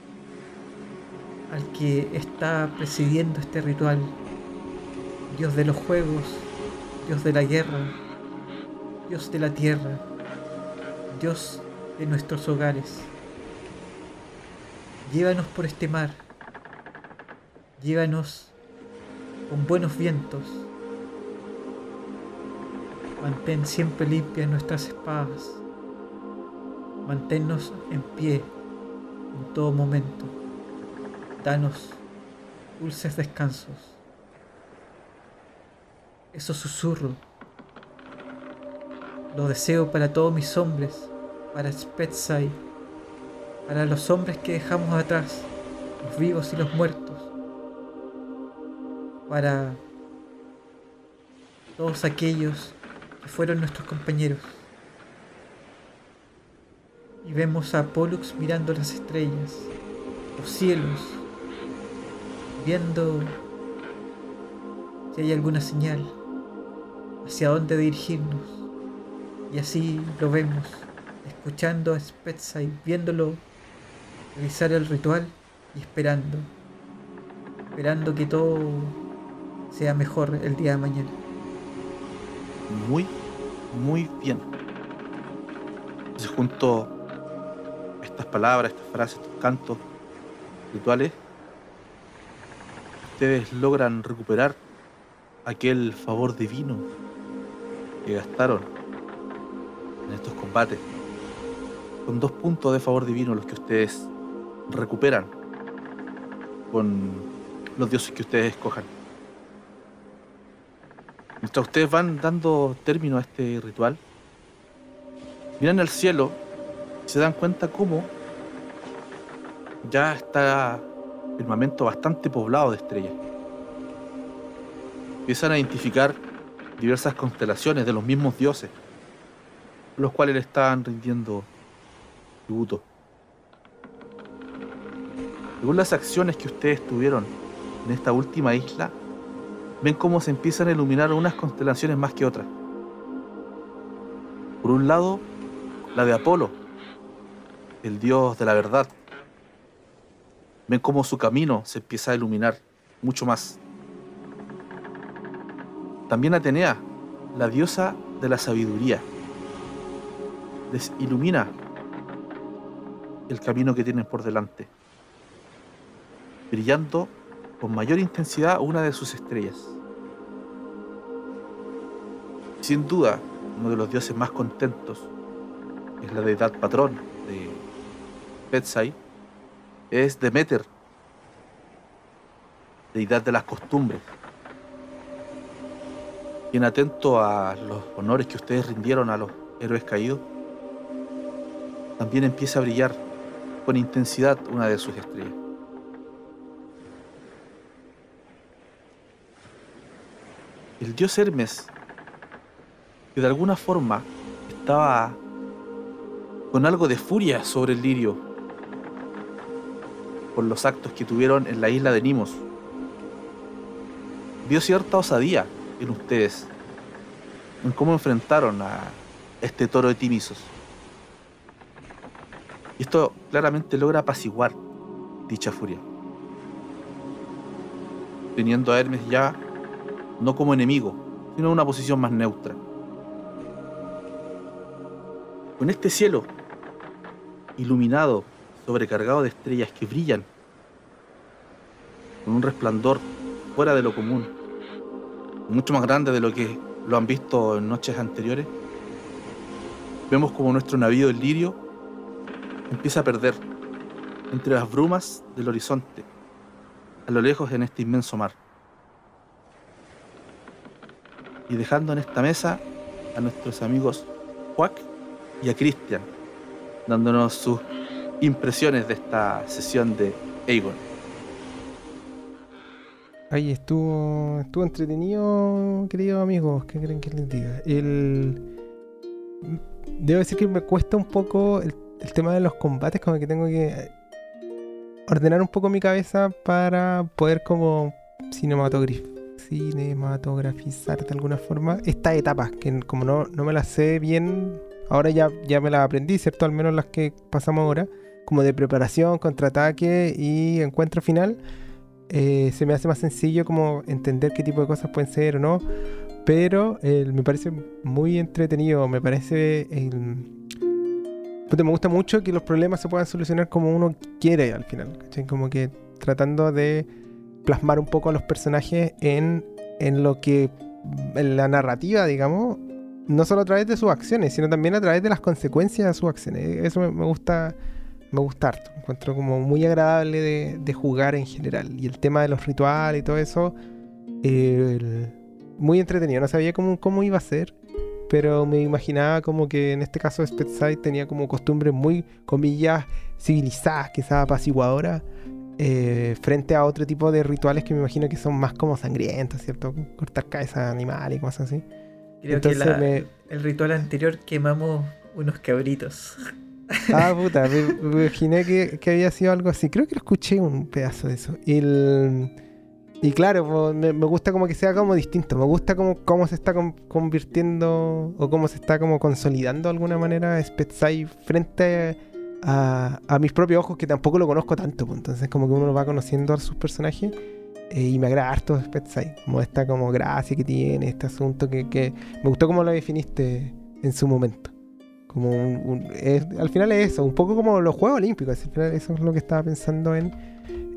C: al que está presidiendo este ritual, Dios de los juegos, Dios de la guerra, Dios de la tierra, Dios de nuestros hogares. Llévanos por este mar, llévanos con buenos vientos. Mantén siempre limpias nuestras espadas. Manténnos en pie en todo momento. Danos dulces descansos. Eso susurro. Lo deseo para todos mis hombres, para Spetsai, para los hombres que dejamos atrás, los vivos y los muertos, para todos aquellos que fueron nuestros compañeros. Y vemos a Pollux mirando las estrellas, los cielos, viendo si hay alguna señal, hacia dónde dirigirnos. Y así lo vemos, escuchando a Spetsai, viéndolo realizar el ritual y esperando, esperando que todo sea mejor el día de mañana.
A: Muy, muy bien. Entonces junto estas palabras, estas frases, estos cantos rituales, ustedes logran recuperar aquel favor divino que gastaron en estos combates. Son dos puntos de favor divino los que ustedes recuperan con los dioses que ustedes escojan. Mientras ustedes van dando término a este ritual, miran al cielo y se dan cuenta cómo ya está el firmamento bastante poblado de estrellas. Empiezan a identificar diversas constelaciones de los mismos dioses, los cuales le estaban rindiendo tributo. Según las acciones que ustedes tuvieron en esta última isla, ven cómo se empiezan a iluminar unas constelaciones más que otras. Por un lado, la de Apolo, el dios de la verdad. Ven cómo su camino se empieza a iluminar mucho más. También Atenea, la diosa de la sabiduría, les ilumina el camino que tienen por delante brillando con mayor intensidad una de sus estrellas. Sin duda, uno de los dioses más contentos es la deidad patrón de Betsai, es Demeter, deidad de las costumbres, quien atento a los honores que ustedes rindieron a los héroes caídos, también empieza a brillar con intensidad una de sus estrellas. El dios Hermes, que de alguna forma estaba con algo de furia sobre el lirio por los actos que tuvieron en la isla de Nimos, vio cierta osadía en ustedes, en cómo enfrentaron a este toro de Timisos. Y esto claramente logra apaciguar dicha furia. Teniendo a Hermes ya no como enemigo, sino en una posición más neutra. Con este cielo iluminado, sobrecargado de estrellas que brillan, con un resplandor fuera de lo común, mucho más grande de lo que lo han visto en noches anteriores, vemos como nuestro navío, el Lirio, empieza a perder entre las brumas del horizonte, a lo lejos en este inmenso mar. Y dejando en esta mesa a nuestros amigos Juac y a Cristian, dándonos sus impresiones de esta sesión de Aegon.
B: Ahí estuvo, estuvo entretenido, queridos amigos. ¿Qué creen que les diga? El, debo decir que me cuesta un poco el, tema de los combates, como que tengo que ordenar un poco mi cabeza para poder como cinematografía cinematografizar de alguna forma estas etapas, que como no, no me las sé bien, ahora ya, ya me las aprendí, ¿cierto? Al menos las que pasamos ahora, como de preparación, contraataque y encuentro final, eh, se me hace más sencillo como entender qué tipo de cosas pueden ser o no, pero eh, me parece muy entretenido, me parece... me gusta mucho que los problemas se puedan solucionar como uno quiere al final. Como que tratando de plasmar un poco a los personajes en, en lo que. en la narrativa, digamos. No solo a través de sus acciones, sino también a través de las consecuencias de sus acciones. Eso me, gusta. Me gusta harto. encuentro como muy agradable de, jugar en general. Y el tema de los rituales y todo eso. muy entretenido. No sabía cómo, cómo iba a ser pero me imaginaba como que en este caso Spetside tenía como costumbres muy, comillas, civilizadas, quizás apaciguadoras, eh, frente a otro tipo de rituales que me imagino que son más como sangrientos, ¿cierto? Cortar cabezas de animales y cosas así.
C: Creo que el ritual anterior quemamos unos cabritos.
B: Ah, puta, me, imaginé que, había sido algo así. Creo que lo escuché un pedazo de eso. Y, claro, me, gusta como que sea como distinto. Me gusta como cómo se está convirtiendo o cómo se está como consolidando de alguna manera Spetsai frente a a, mis propios ojos, que tampoco lo conozco tanto. Pues, entonces, como que uno va conociendo a sus personajes eh, y me agrada harto Spetsai, como esta como gracia que tiene, este asunto que, me gustó como lo definiste en su momento. Como al final es eso, un poco como los Juegos Olímpicos. Al final eso es lo que estaba pensando en,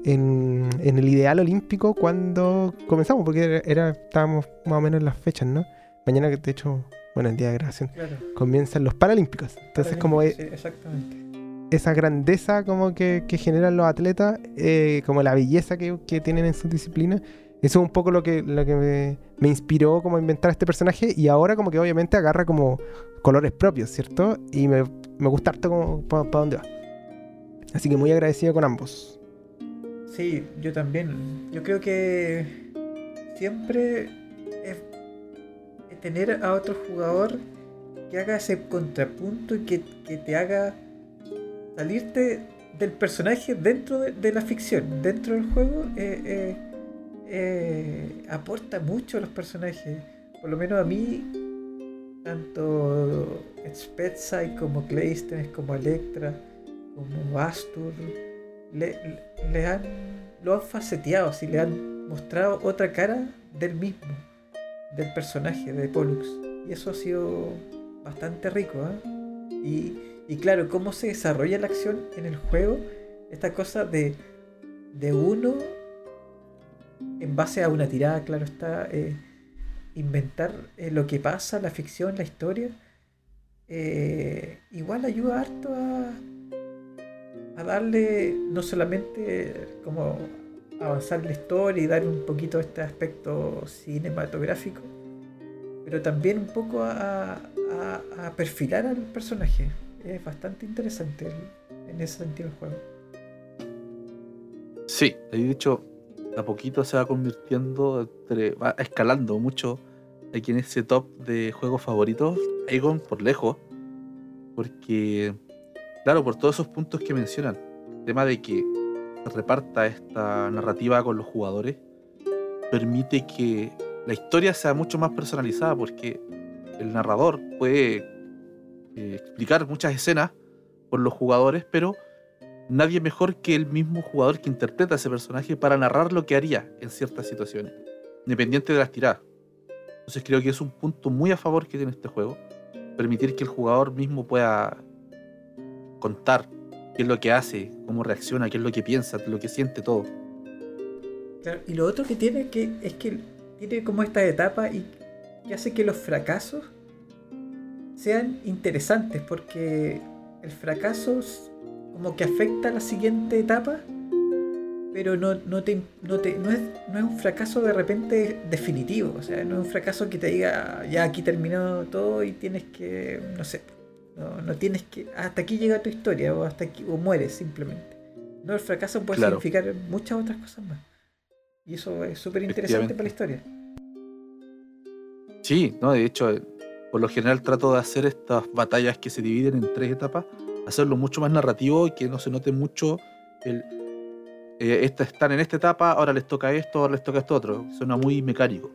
B: en, el ideal olímpico cuando comenzamos, porque era, estábamos más o menos en las fechas, ¿no? Mañana, que de hecho, bueno, el día de grabación, comienzan los Paralímpicos. Entonces, como es,
C: exactamente
B: esa grandeza como que, generan los atletas, eh, como la belleza que, tienen en su disciplina. Eso es un poco lo que, me, inspiró como a inventar este personaje y ahora como que obviamente agarra como colores propios, ¿cierto? Y me, gusta harto como para dónde va. Así que muy agradecido con ambos.
C: Sí, yo también. Yo creo que siempre es tener a otro jugador que haga ese contrapunto y que te haga salirte del personaje dentro de, la ficción, dentro del juego, eh, eh, eh, aporta mucho a los personajes. Por lo menos a mí, tanto Spetsai como Claystenes, como Electra, como Astur, le, han, lo han faceteado, así, le han mostrado otra cara del mismo, del personaje de Pollux. Y eso ha sido bastante rico. Y y claro, cómo se desarrolla la acción en el juego, esta cosa de, de uno, en base a una tirada, claro está, eh, inventar eh, lo que pasa, la ficción, la historia, eh, igual ayuda harto a, a darle no solamente como avanzar la historia y dar un poquito este aspecto cinematográfico, pero también un poco a, a perfilar al personaje es bastante interesante en ese sentido el juego.
A: Sí, de hecho, a poquito se va convirtiendo, va escalando mucho. Aquí en ese top de juegos favoritos, Aegon por lejos, porque, claro, por todos esos puntos que mencionan, el tema de que reparta esta narrativa con los jugadores, permite que la historia sea mucho más personalizada, porque el narrador puede eh, explicar muchas escenas por los jugadores, pero nadie mejor que el mismo jugador que interpreta a ese personaje para narrar lo que haría en ciertas situaciones, independiente de las tiradas. Entonces creo que es un punto muy a favor que tiene este juego, permitir que el jugador mismo pueda contar qué es lo que hace, cómo reacciona, qué es lo que piensa, lo que siente todo.
C: y lo otro que tiene que es que tiene como esta etapa y que hace que los fracasos sean interesantes porque el fracaso como que afecta a la siguiente etapa pero no, no, te, no, te, no, es, no es un fracaso de repente definitivo. O sea, no es un fracaso que te diga, ya aquí terminó todo y tienes que, no sé, no, no tienes que, hasta aquí llega tu historia o hasta aquí, o mueres simplemente. No, el fracaso puede
A: Claro.
C: significar muchas otras cosas más. Y eso es súper interesante para la historia.
A: Sí, no, de hecho, por lo general trato de hacer estas batallas que se dividen en tres etapas, hacerlo mucho más narrativo y que no se note mucho el. eh, esta- están en esta etapa, ahora les toca esto, ahora les toca esto otro. Suena muy mecánico.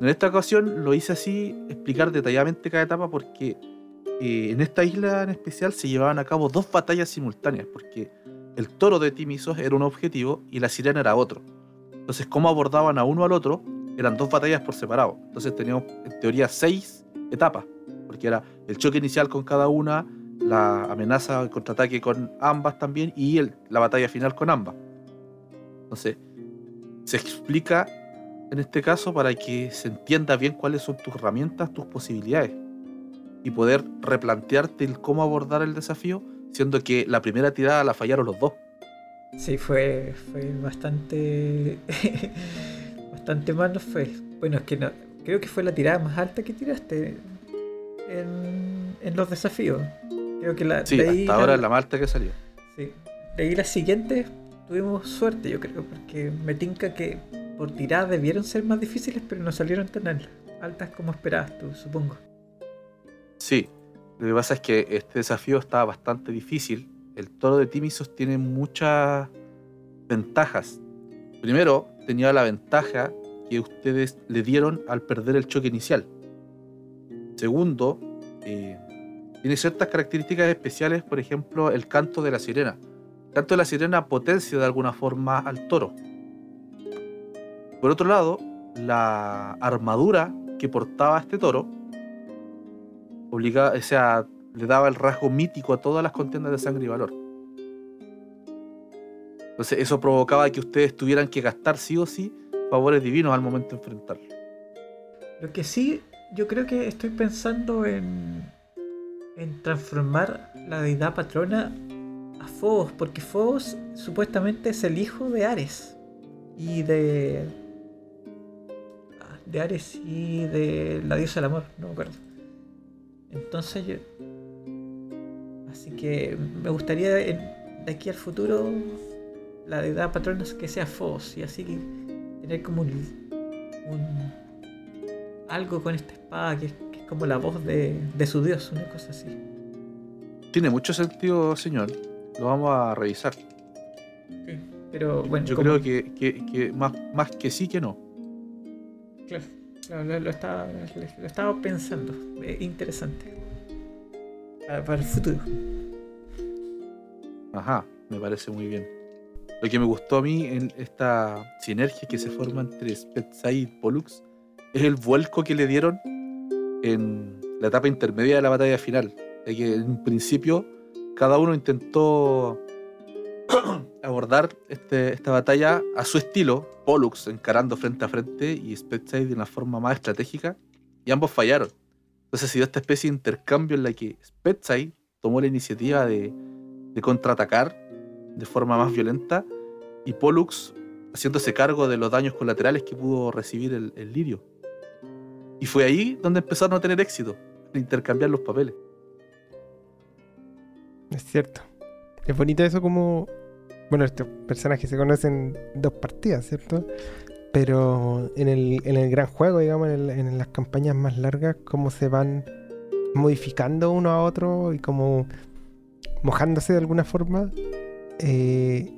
A: En esta ocasión lo hice así, explicar detalladamente cada etapa, porque eh, en esta isla en especial se llevaban a cabo dos batallas simultáneas, porque el toro de Timisos era un objetivo y la sirena era otro. Entonces, cómo abordaban a uno al otro eran dos batallas por separado. Entonces teníamos en teoría seis etapas, porque era el choque inicial con cada una, la amenaza, el contraataque con ambas también y el- la batalla final con ambas. Entonces, se explica en este caso para que se entienda bien cuáles son tus herramientas, tus posibilidades y poder replantearte el cómo abordar el desafío, siendo que la primera tirada la fallaron los dos.
C: Sí, fue, fue bastante. bastante mal, no fue. Bueno, es que no, creo que fue la tirada más alta que tiraste en, en los desafíos. Creo que la.
A: Sí,
C: de
A: hasta ahora es la malta que salió.
C: Sí. De ahí las siguientes tuvimos suerte, yo creo, porque me tinca que por tiradas debieron ser más difíciles, pero no salieron tan al- altas como esperabas tú, supongo.
A: Sí, lo que pasa es que este desafío está bastante difícil. El toro de Timisos tiene muchas ventajas. Primero, tenía la ventaja que ustedes le dieron al perder el choque inicial. Segundo, eh, tiene ciertas características especiales, por ejemplo, el canto de la sirena. El canto de la sirena potencia de alguna forma al toro. Por otro lado, la armadura que portaba este toro obligaba, o sea, le daba el rasgo mítico a todas las contiendas de sangre y valor. Entonces eso provocaba que ustedes tuvieran que gastar sí o sí favores divinos al momento de enfrentarlo.
C: Lo que sí, yo creo que estoy pensando en, en transformar la deidad patrona a Phobos, porque Phobos supuestamente es el hijo de Ares y de. ah, de Ares y de la diosa del amor, no me acuerdo. Entonces yo. Así que me gustaría en- de aquí al futuro la deidad patrona que sea Phobos y así tener como un, un- algo con esta espada que, es- que es como la voz de, de su dios, una cosa así.
A: Tiene mucho sentido, señor. Lo vamos a revisar.
C: Pero bueno,
A: Yo creo que, que- que más, más que sí que no.
C: Claro, claro, lo, lo estaba, lo estaba pensando. Eh, interesante. Para, para el futuro.
A: Ajá, me parece muy bien. Lo que me gustó a mí en esta sinergia que se forma entre Spetsai y Pollux es el vuelco que le dieron en la etapa intermedia de la batalla final. De en principio cada uno intentó abordar este- esta batalla a su estilo, Pollux encarando frente a frente y Spetsai de una forma más estratégica, y ambos fallaron. Entonces se dio esta especie de intercambio en la que Spetsai tomó la iniciativa de contraatacar de forma más violenta y Pollux haciéndose cargo de los daños colaterales que pudo recibir el, lirio. Y fue ahí donde empezaron a tener éxito, intercambiar los papeles.
B: Es cierto. Es bonito eso como... Bueno, estos personajes se conocen dos partidas, ¿cierto? Pero en el, en el gran juego, digamos, en las campañas más largas, cómo se van modificando uno a otro y como mojándose de alguna forma eh,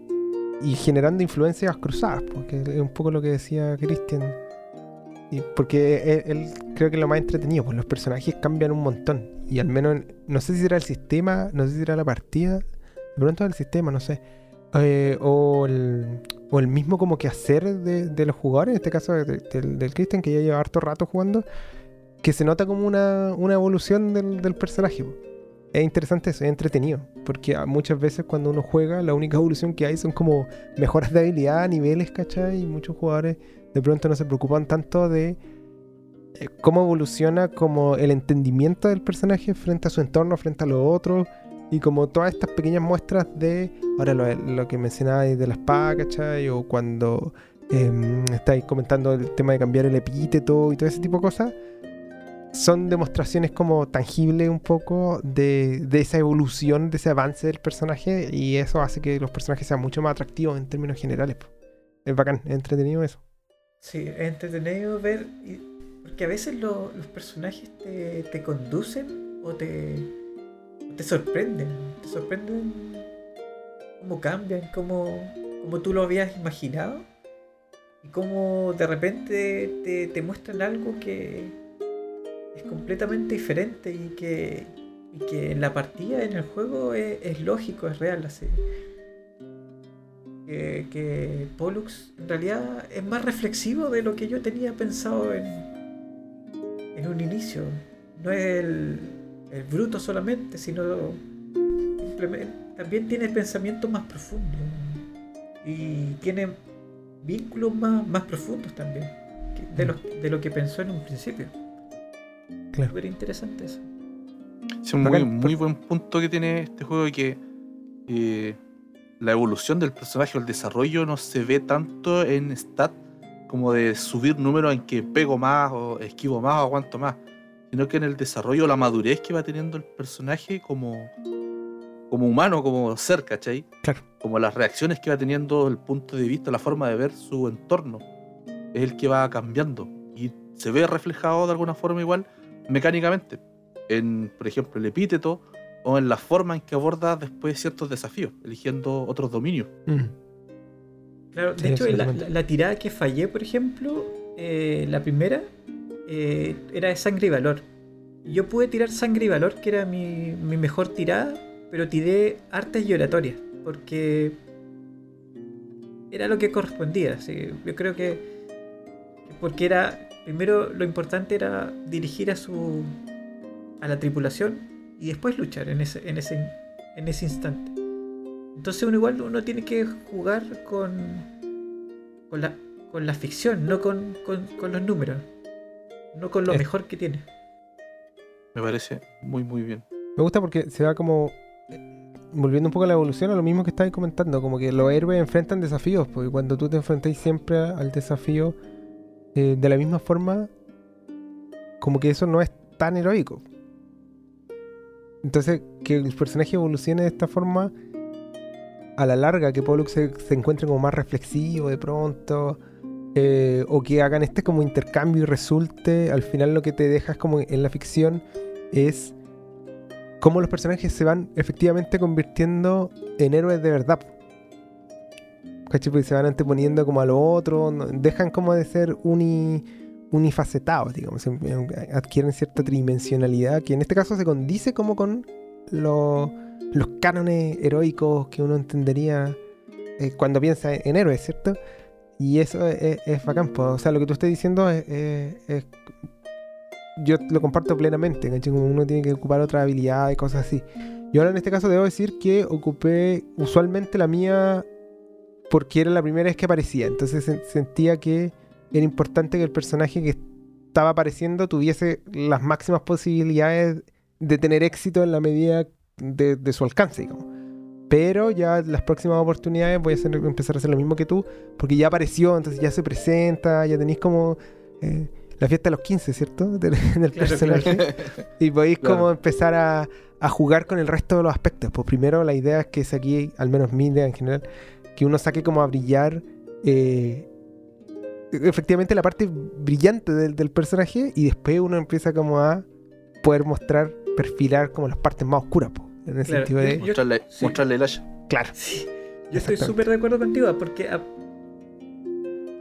B: y generando influencias cruzadas, porque es un poco lo que decía Christian. Y porque él, creo que es lo más entretenido, pues los personajes cambian un montón. Y al menos, en- no sé si será el sistema, no sé si será la partida, de pronto el sistema, no sé. Eh, o, el, o el mismo como que hacer de, de los jugadores, en este caso de- del, del Christian, que ya lleva harto rato jugando, que se nota como una, una evolución del, del personaje. Es interesante eso, es entretenido, porque muchas veces cuando uno juega, la única evolución que hay son como mejoras de habilidad, niveles, ¿cachai? Y muchos jugadores de pronto no se preocupan tanto de eh, cómo evoluciona como el entendimiento del personaje frente a su entorno, frente a los otros, y como todas estas pequeñas muestras de Ahora lo, que mencionabais de la espada, ¿cachai? O cuando em, estáis comentando el tema de cambiar el epíteto y todo ese tipo de cosas, son demostraciones como tangibles un poco de, de esa evolución, de ese avance del personaje y eso hace que los personajes sean mucho más atractivos en términos generales. Es bacán, es entretenido eso.
C: Sí, es entretenido ver. porque a veces lo- los personajes te, te conducen o te, te sorprenden. Te sorprenden cómo cambian, cómo, cómo tú lo habías imaginado. Y cómo de repente te, te muestran algo que es completamente diferente y que, y que en la partida, en el juego, es, lógico, es real. Así. Que, que Pollux en realidad es más reflexivo de lo que yo tenía pensado en, en un inicio. No es el, el bruto solamente, sino simplemente, también tiene pensamientos más profundos. Y tiene vínculos más, más profundos también de, lo, de lo que pensó en un principio.
B: Claro.
C: Súper interesante eso.
A: Es un muy, buen punto que tiene este juego que eh, la evolución del personaje o el desarrollo no se ve tanto en stat como de subir números en que pego más o esquivo más o aguanto más, sino que en el desarrollo, la madurez que va teniendo el personaje como, como humano, como ser, ¿cachai?
B: Claro.
A: Como las reacciones que va teniendo, el punto de vista, la forma de ver su entorno, es el que va cambiando se ve reflejado de alguna forma igual mecánicamente en, por ejemplo, el epíteto o en la forma en que aborda después ciertos desafíos, eligiendo otros dominios.
B: Mm.
C: Claro, de
B: Sí,
C: hecho, la,
B: absolutamente.
C: la- la tirada que fallé, por ejemplo, eh, la primera, eh, era de sangre y valor. Yo pude tirar sangre y valor, que era mi, mi mejor tirada, pero tiré artes y oratorias, porque era lo que correspondía. así, yo creo que, porque era, primero lo importante era dirigir a su, a la tripulación y después luchar en ese, en ese, en ese instante. Entonces uno igual uno tiene que jugar con, con, la, con la ficción, no con, con- con los números. No con lo
B: Es-
C: mejor que tiene.
A: Me parece muy, muy bien.
B: Me gusta porque se va como eh, volviendo un poco a la evolución, a lo mismo que estabas comentando, como que los héroes enfrentan desafíos, porque cuando tú te enfrentáis siempre al desafío eh, de la misma forma, como que eso no es tan heroico. Entonces, que el personaje evolucione de esta forma, a la larga, que Pollux se, encuentre como más reflexivo de pronto, eh, o que hagan este como intercambio y resulte, al final lo que te dejas como en la ficción es cómo los personajes se van efectivamente convirtiendo en héroes de verdad. ¿Cachai? Se van anteponiendo como a lo otro, dejan como de ser uni, unifacetados, digamos, em- adquieren cierta tridimensionalidad que en este caso se condice como con lo- los cánones heroicos que uno entendería eh, cuando piensa en héroes, ¿cierto? Y eso es, es- es bacán, o sea, lo que tú estás diciendo es- yo lo comparto plenamente, ¿cachai? Como uno tiene que ocupar otra habilidad y cosas así. Yo ahora en este caso debo decir que ocupé usualmente la mía porque era la primera vez que aparecía. Entonces se- sentía que era importante que el personaje que estaba apareciendo tuviese las máximas posibilidades de tener éxito en la medida de, de su alcance, digamos. Pero ya las próximas oportunidades voy a hacer- empezar a hacer lo mismo que tú, porque ya apareció, entonces ya se presenta, ya tenéis como eh, la fiesta de los 15, ¿cierto? Del,
C: Claro,
B: personaje. Y podéis
A: Claro.
B: como empezar a, a jugar con el resto de los aspectos. Pues primero la idea es que saque, al menos mi idea en general, que uno saque como a brillar eh, efectivamente la parte brillante del, del personaje y después uno empieza como a poder mostrar, perfilar como las partes más oscuras, po, en el
C: Claro,
B: sentido de...
C: yo-
A: mostrarle,
C: sí.
A: mostrarle el hacha.
B: Claro.
C: Sí, yo estoy súper de acuerdo contigo, porque a-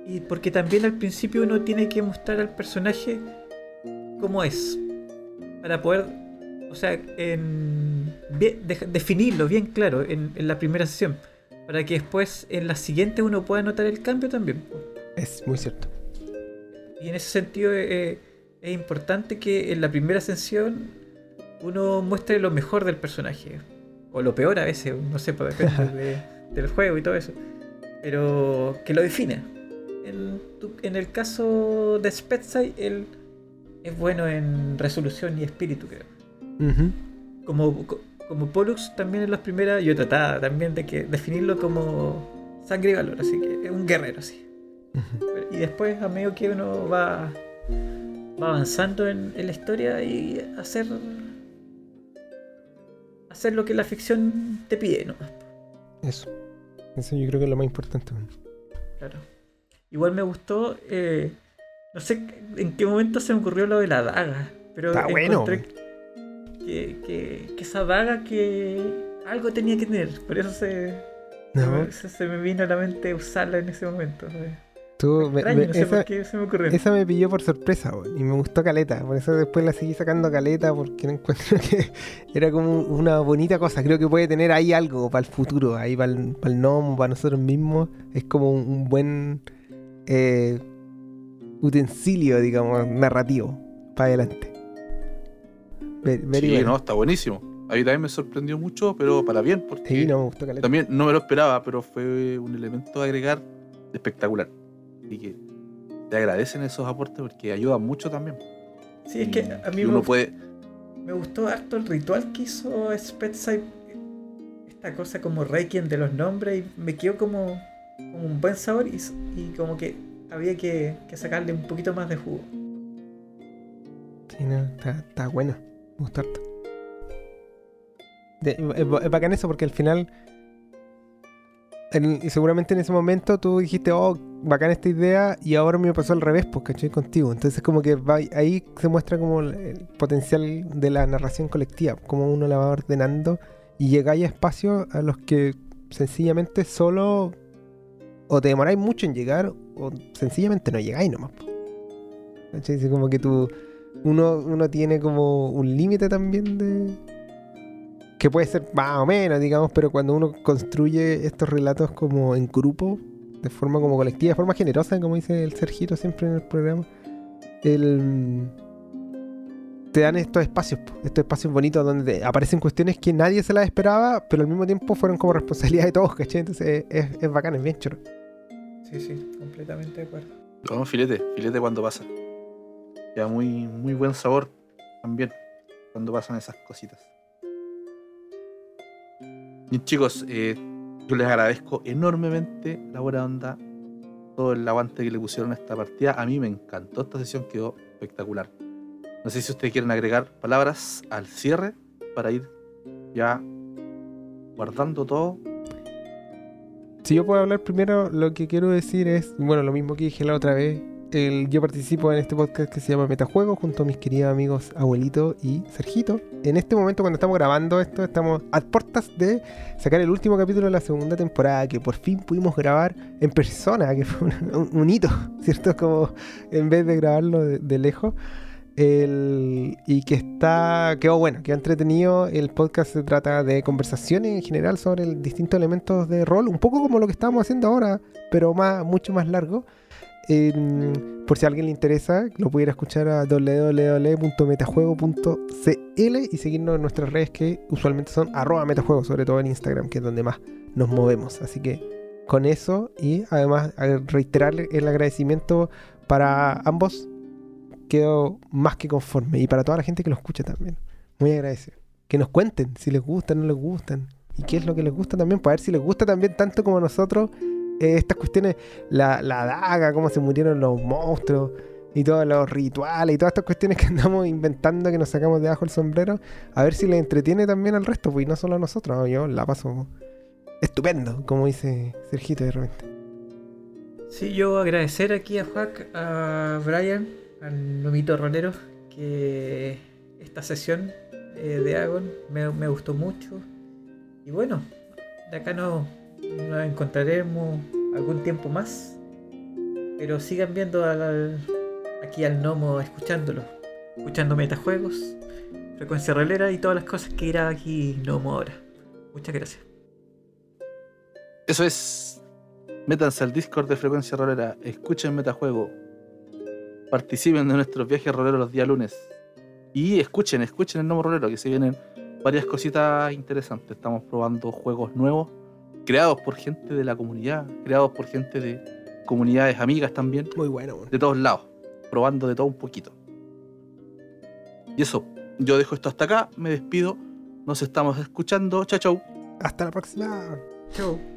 C: y porque también al principio uno tiene que mostrar al personaje cómo es, para poder, o sea, en, bien- de- definirlo bien claro en, en la primera sesión, para que después en la siguiente uno pueda notar el cambio también.
B: Es muy cierto.
C: Y en ese sentido eh, es importante que en la primera sesión uno muestre lo mejor del personaje. O lo peor a veces, no sé, pues depende de- del juego y todo eso. Pero que lo define. En, tu- en el caso de Spetsai, él es bueno en resolución y espíritu, creo. Como, co- como Pollux también en las primeras, yo trataba también de que definirlo como sangre y valor, así que es un guerrero, así. Y después, a medio que uno va, va avanzando en, en la historia y hacer hacer lo que la ficción te pide, ¿no?
B: Eso. Eso yo creo que es lo más importante.
C: Claro. Igual me gustó. eh, no sé en qué momento se me ocurrió lo de la daga. Pero
B: Está bueno.
C: Que, que, que esa daga que algo tenía que tener. Por eso se,
B: No,
C: se, se me vino a la mente usarla en ese momento.
B: tú, me-
C: Extraño,
B: me-
C: no sé
B: esa,
C: por qué se me ocurrió.
B: esa me pilló por sorpresa y me gustó caleta. Por eso después la seguí sacando caleta porque no encuentro que era como una bonita cosa. Creo que puede tener ahí algo para el futuro, ahí para el, para el gnomo, para nosotros mismos. Es como un, un buen eh, utensilio, digamos, narrativo para adelante. Very
A: Sí,
B: bueno.
A: no, está buenísimo. A mí también me sorprendió mucho, pero para bien, porque
B: Sí, no, me gustó caleta.
A: también no me lo esperaba, pero fue un elemento a agregar espectacular. Así que te agradecen esos aportes porque ayudan mucho también.
C: Sí, es que a mí me, gustó-
A: puede.
C: me gustó harto el ritual que hizo Spetside. Esta cosa como Requiem de los nombres. Y me quedó como, como un buen sabor. Y, como que había que, que sacarle un poquito más de jugo.
B: Sí, no, está, está bueno. De- es, es bacán eso porque al final. y seguramente en ese momento tú dijiste, oh, bacán esta idea, y ahora me pasó al revés, pues, ¿cachai? Contigo. Entonces, como que va- ahí se muestra como el, potencial de la narración colectiva, como uno la va ordenando y llegáis a espacios a los que sencillamente solo o te demoráis mucho en llegar o sencillamente no llegáis nomás. ¿Cachai? Como que tú uno, uno tiene como un límite también de. que puede ser más o menos, digamos, pero cuando uno construye estos relatos como en grupo, de forma como colectiva, de forma generosa, como dice el Sergito siempre en el programa, el, te dan estos espacios, estos espacios bonitos donde aparecen cuestiones que nadie se las esperaba, pero al mismo tiempo fueron como responsabilidad de todos, ¿cachai? Entonces es, es bacán, es bien choro.
C: Sí, sí, completamente de acuerdo.
A: No, filete, filete cuando pasa. Ya muy, muy buen sabor también cuando pasan esas cositas. Y chicos, eh, yo les agradezco enormemente la buena onda, todo el aguante que le pusieron a esta partida. A mí me encantó esta sesión, quedó espectacular. No sé si ustedes quieren agregar palabras al cierre para ir ya guardando todo.
B: Si yo puedo hablar primero, lo que quiero decir es, bueno, lo mismo que dije la otra vez. El, yo participo en este podcast que se llama Metajuego junto a mis queridos amigos Abuelito y Sergito. En este momento, cuando estamos grabando esto, estamos a puertas de sacar el último capítulo de la segunda temporada que por fin pudimos grabar en persona, que fue un, un- hito, ¿cierto? Como en vez de grabarlo de, de lejos. El- y que está, quedó bueno, quedó entretenido. El podcast se trata de conversaciones en general sobre el- distintos elementos de rol, un poco como lo que estamos haciendo ahora, pero más, mucho más largo. Por si a alguien le interesa, lo pudiera escuchar a www.metajuego.cl y seguirnos en nuestras redes que usualmente son arroba metajuego, sobre todo en Instagram, que es donde más nos movemos. Así que con eso y además reiterarle el agradecimiento para ambos, quedo más que conforme y para toda la gente que lo escucha también. Muy agradecido. Que nos cuenten si les gustan, no les gustan y qué es lo que les gusta también, para ver si les gusta también tanto como a nosotros estas cuestiones, la, la daga, cómo se murieron los monstruos y todos los rituales y todas estas cuestiones que andamos inventando que nos sacamos debajo el sombrero, a ver si les entretiene también al resto, pues y no solo a nosotros, ¿no? yo la paso estupendo, como dice Sergito de repente.
C: Sí, yo agradecer aquí a Juac, a Brian, al Lomito Rolero, que esta sesión eh, de Agon me, me gustó mucho. Y bueno, de acá no, nos encontraremos algún tiempo más. Pero sigan viendo al- aquí al Nomo, escuchándolo. Escuchando metajuegos, frecuencia rolera y todas las cosas que irá aquí Nomo ahora. Muchas gracias.
A: Eso es. Métanse al Discord de Frecuencia Rolera, escuchen Metajuego, participen de nuestros viajes roleros los días lunes y escuchen, escuchen el nuevo rolero, que se vienen varias cositas interesantes. Estamos probando juegos nuevos, creados por gente de la comunidad, creados por gente de comunidades amigas también,
B: Muy bueno.
A: de todos lados, probando de todo un poquito. Y eso, yo dejo esto hasta acá, me despido. Nos estamos escuchando. Chao, chao.
B: Hasta la próxima.
C: Chau.